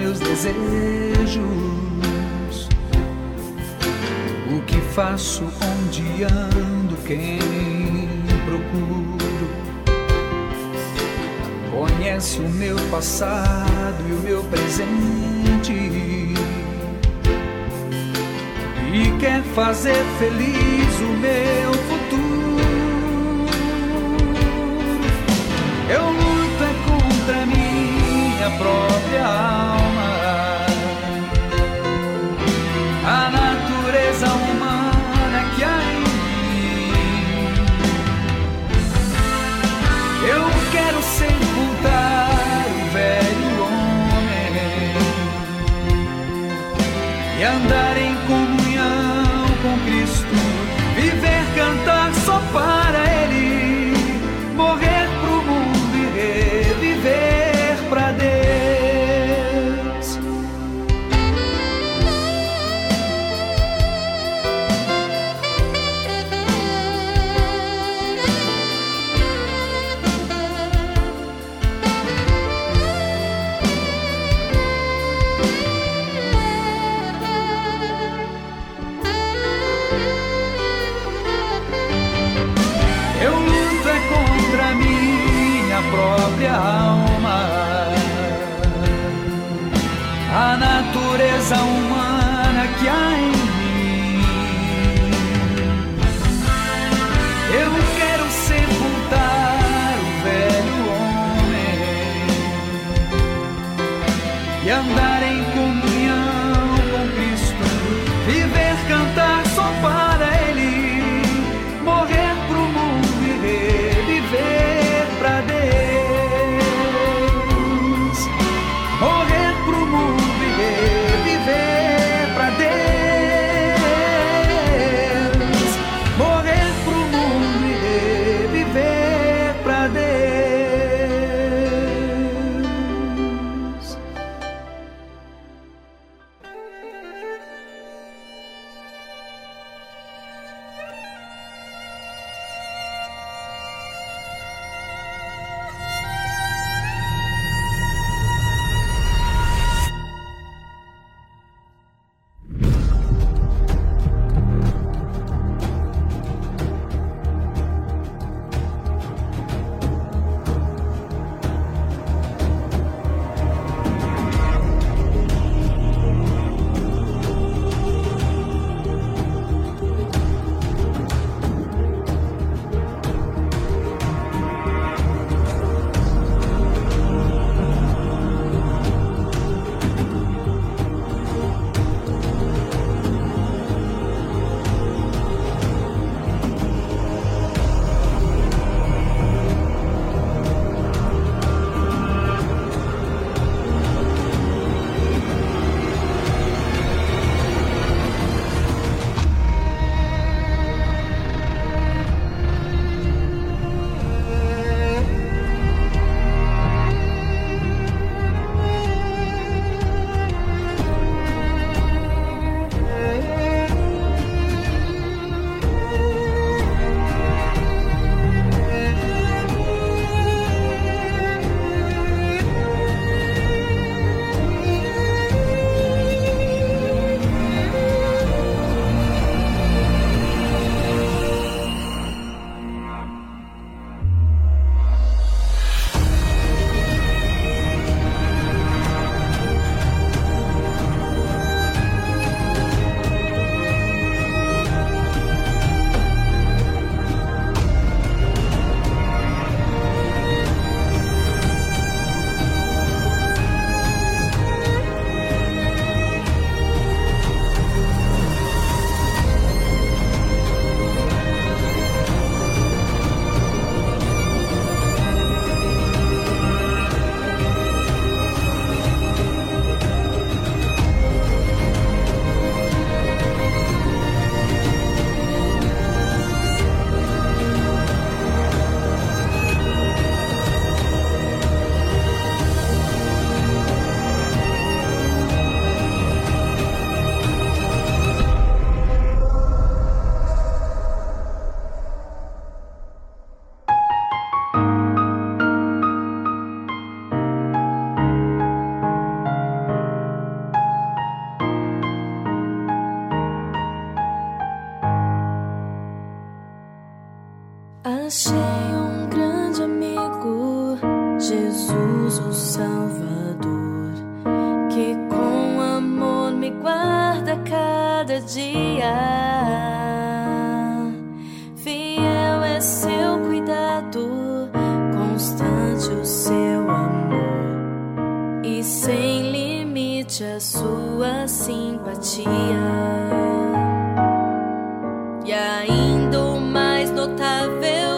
meus desejos o que faço, onde ando, quem procuro. Conhece o meu passado e o meu presente. E quer fazer feliz o meu futuro. Eu luto é contra minha própria alma. e sem limite a sua simpatia. E ainda o mais notável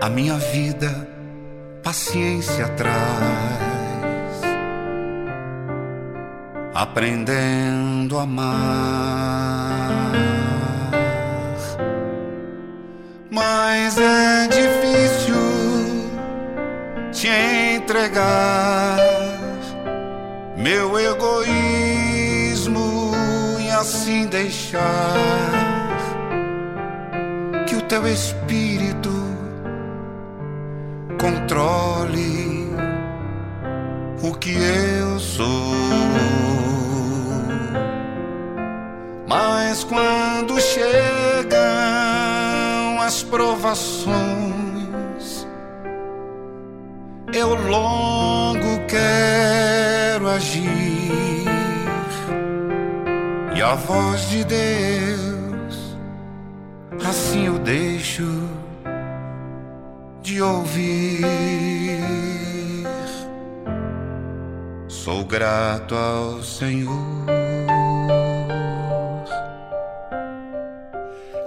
a minha vida paciência traz, aprendendo a amar. Mas é difícil te entregar meu egoísmo e assim deixar que o teu espírito controle o que eu sou. Mas quando chegam as provações, eu longo quero agir e a voz de Deus assim eu deixo ouvir. Sou grato ao Senhor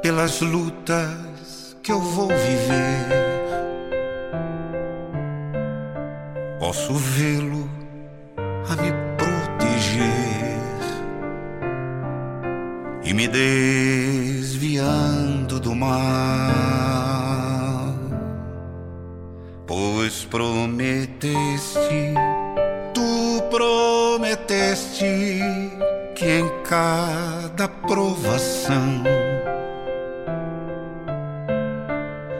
pelas lutas que eu vou viver. Posso vê-lo a me proteger e me dê cada provação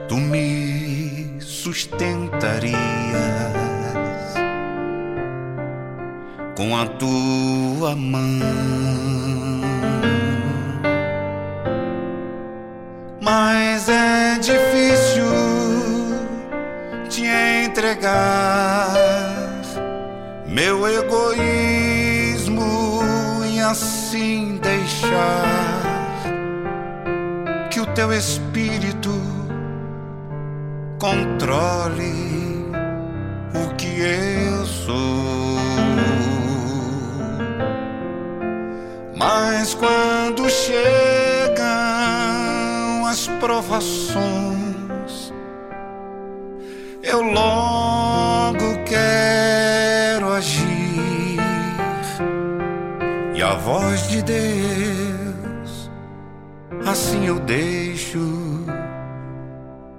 tu me sustentarias com a tua mão. Mas é difícil te entregar meu egoísmo assim deixar que o teu espírito controle o que eu sou. Mas quando chegam as provações, eu logo a voz de Deus, assim eu deixo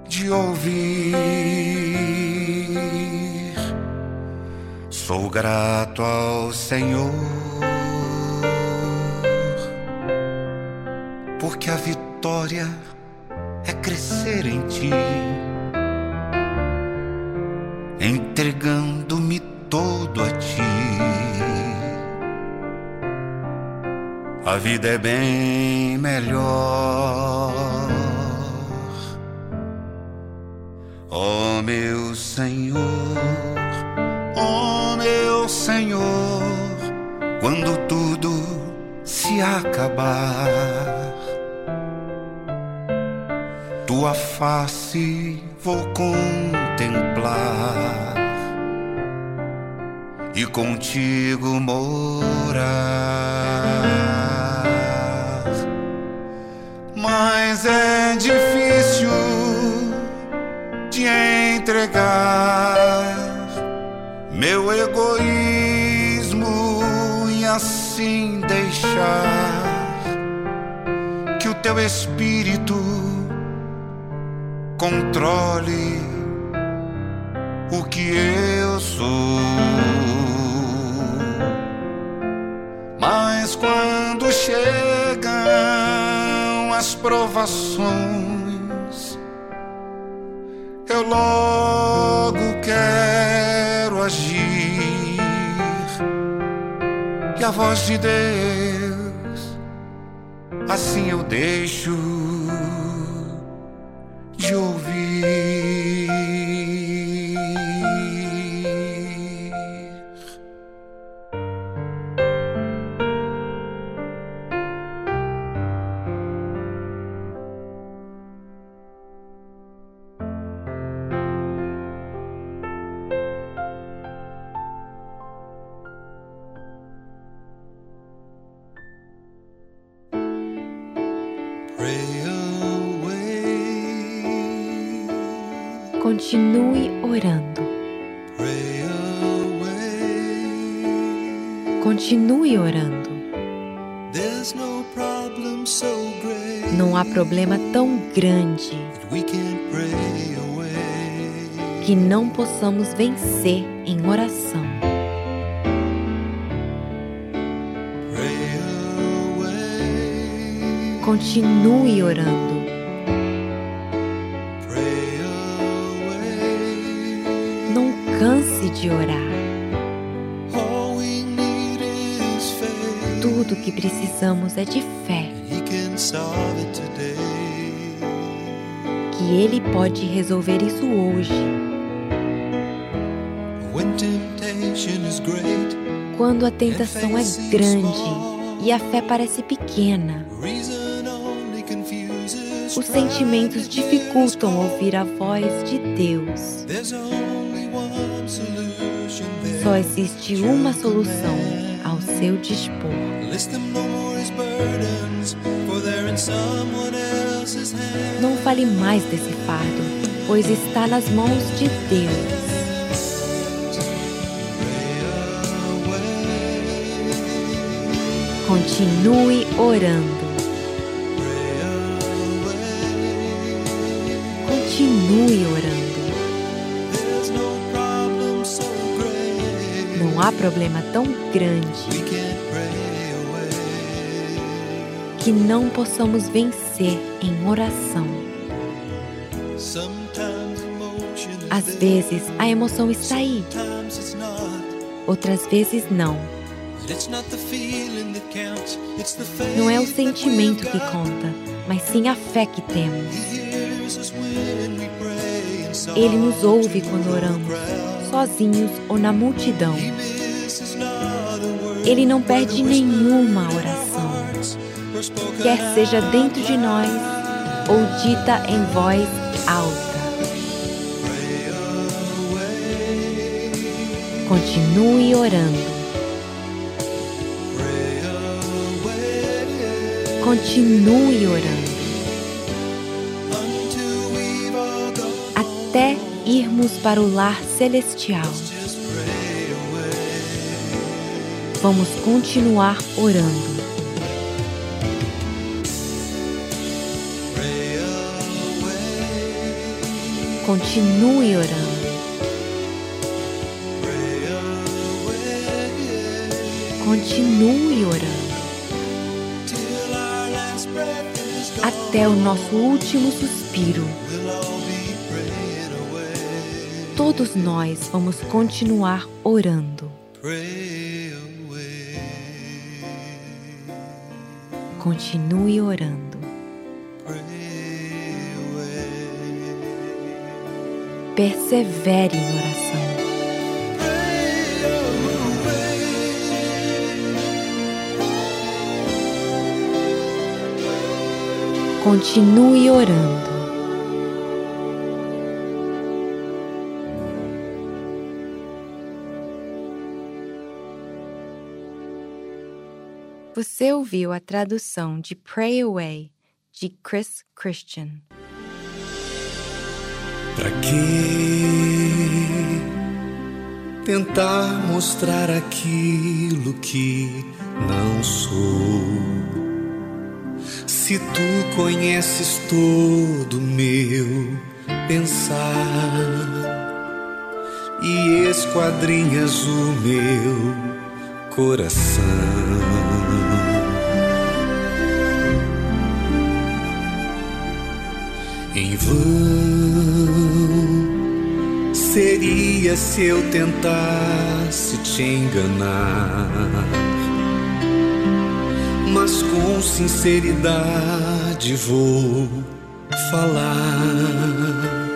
de ouvir. Sou grato ao Senhor, porque a vitória é crescer em ti, entregando-me todo a ti. A vida é bem melhor. Ó meu Senhor, ó meu Senhor, quando tudo se acabar, tua face vou contemplar e contigo morar. De Deus, assim eu deixo possamos vencer em oração. Continue orando. Não canse de orar. Tudo que precisamos é de fé, que Ele pode resolver isso hoje. Quando a tentação é grande e a fé parece pequena, os sentimentos dificultam ouvir a voz de Deus. Só existe uma solução ao seu dispor. Não fale mais desse fardo, pois está nas mãos de Deus. Continue orando. Continue orando. Não há problema tão grande que não possamos vencer em oração. Às vezes a emoção está aí, outras vezes não não é o sentimento que conta, mas sim a fé que temos. Ele nos ouve quando oramos, sozinhos ou na multidão. Ele não perde nenhuma oração, quer seja dentro de nós ou dita em voz alta. Continue orando. Continue orando. Até irmos para o lar celestial. Vamos continuar orando. Continue orando. Continue orando. Até o nosso último suspiro. Todos nós vamos continuar orando. Continue orando. Persevere em oração. Continue orando. Você ouviu a tradução de Pray Away de Chris Christian. Pra que tentar mostrar aquilo que não sou? Se tu conheces todo meu pensar e esquadrinhas o meu coração. Em vão seria se eu tentasse te enganar, mas com sinceridade vou falar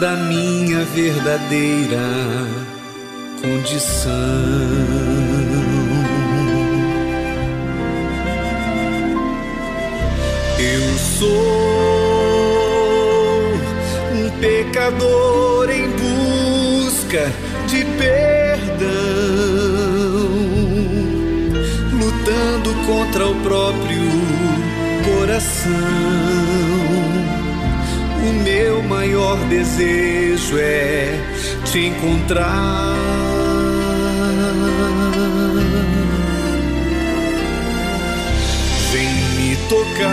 da minha verdadeira condição. Eu sou um pecador em busca coração. O meu maior desejo é te encontrar. Vem me tocar,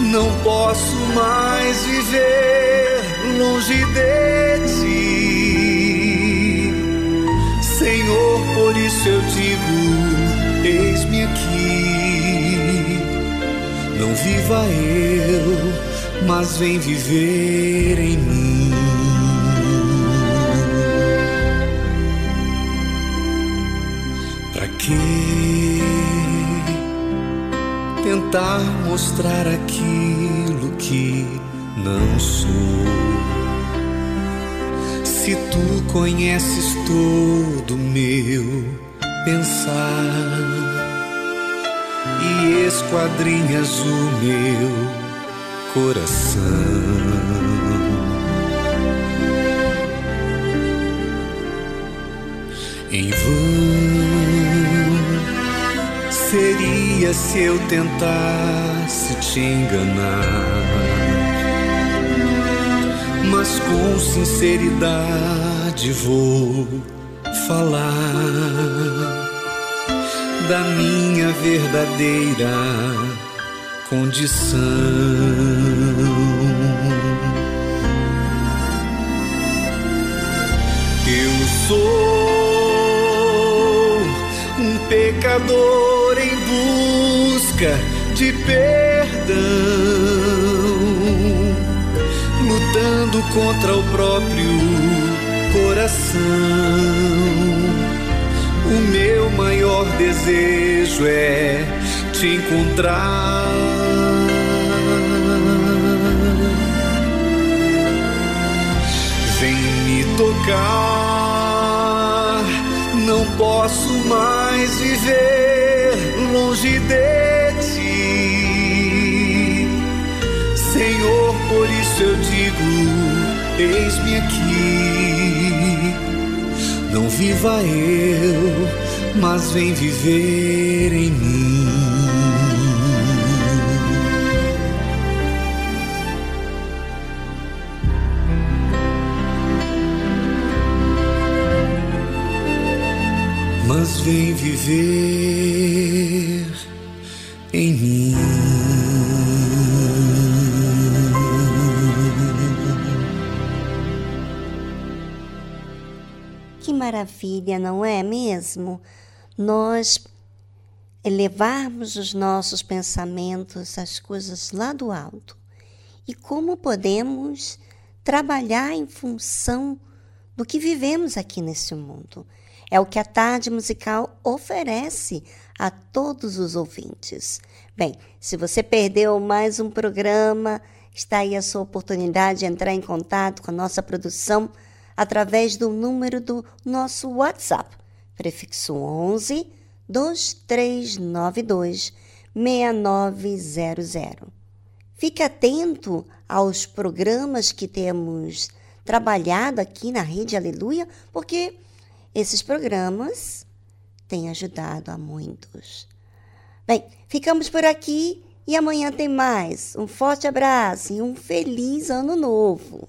não posso mais viver longe de ti. Senhor, por isso eu digo: eis-me aqui. Não viva eu, mas vem viver em mim. Pra que tentar mostrar aquilo que não sou? Se tu conheces todo meu pensar esquadrinhas o meu coração. Em vão seria se eu tentasse te enganar, mas com sinceridade vou falar da minha verdadeira condição. Eu sou um pecador em busca de perdão, lutando contra o próprio coração. O meu maior desejo é te encontrar. Vem me tocar, não posso mais viver longe de ti. Senhor, por isso eu digo: eis-me aqui. Viva eu, mas vem viver em mim. Mas vem viver maravilha, não é mesmo? Nós elevarmos os nossos pensamentos às coisas lá do alto. E como podemos trabalhar em função do que vivemos aqui nesse mundo. É o que a tarde musical oferece a todos os ouvintes. Bem, se você perdeu mais um programa, está aí a sua oportunidade de entrar em contato com a nossa produção através do número do nosso WhatsApp, prefixo 11 2392 6900. Fique atento aos programas que temos trabalhado aqui na Rede Aleluia, porque esses programas têm ajudado a muitos. Bem, ficamos por aqui e amanhã tem mais. Um forte abraço e um feliz ano novo.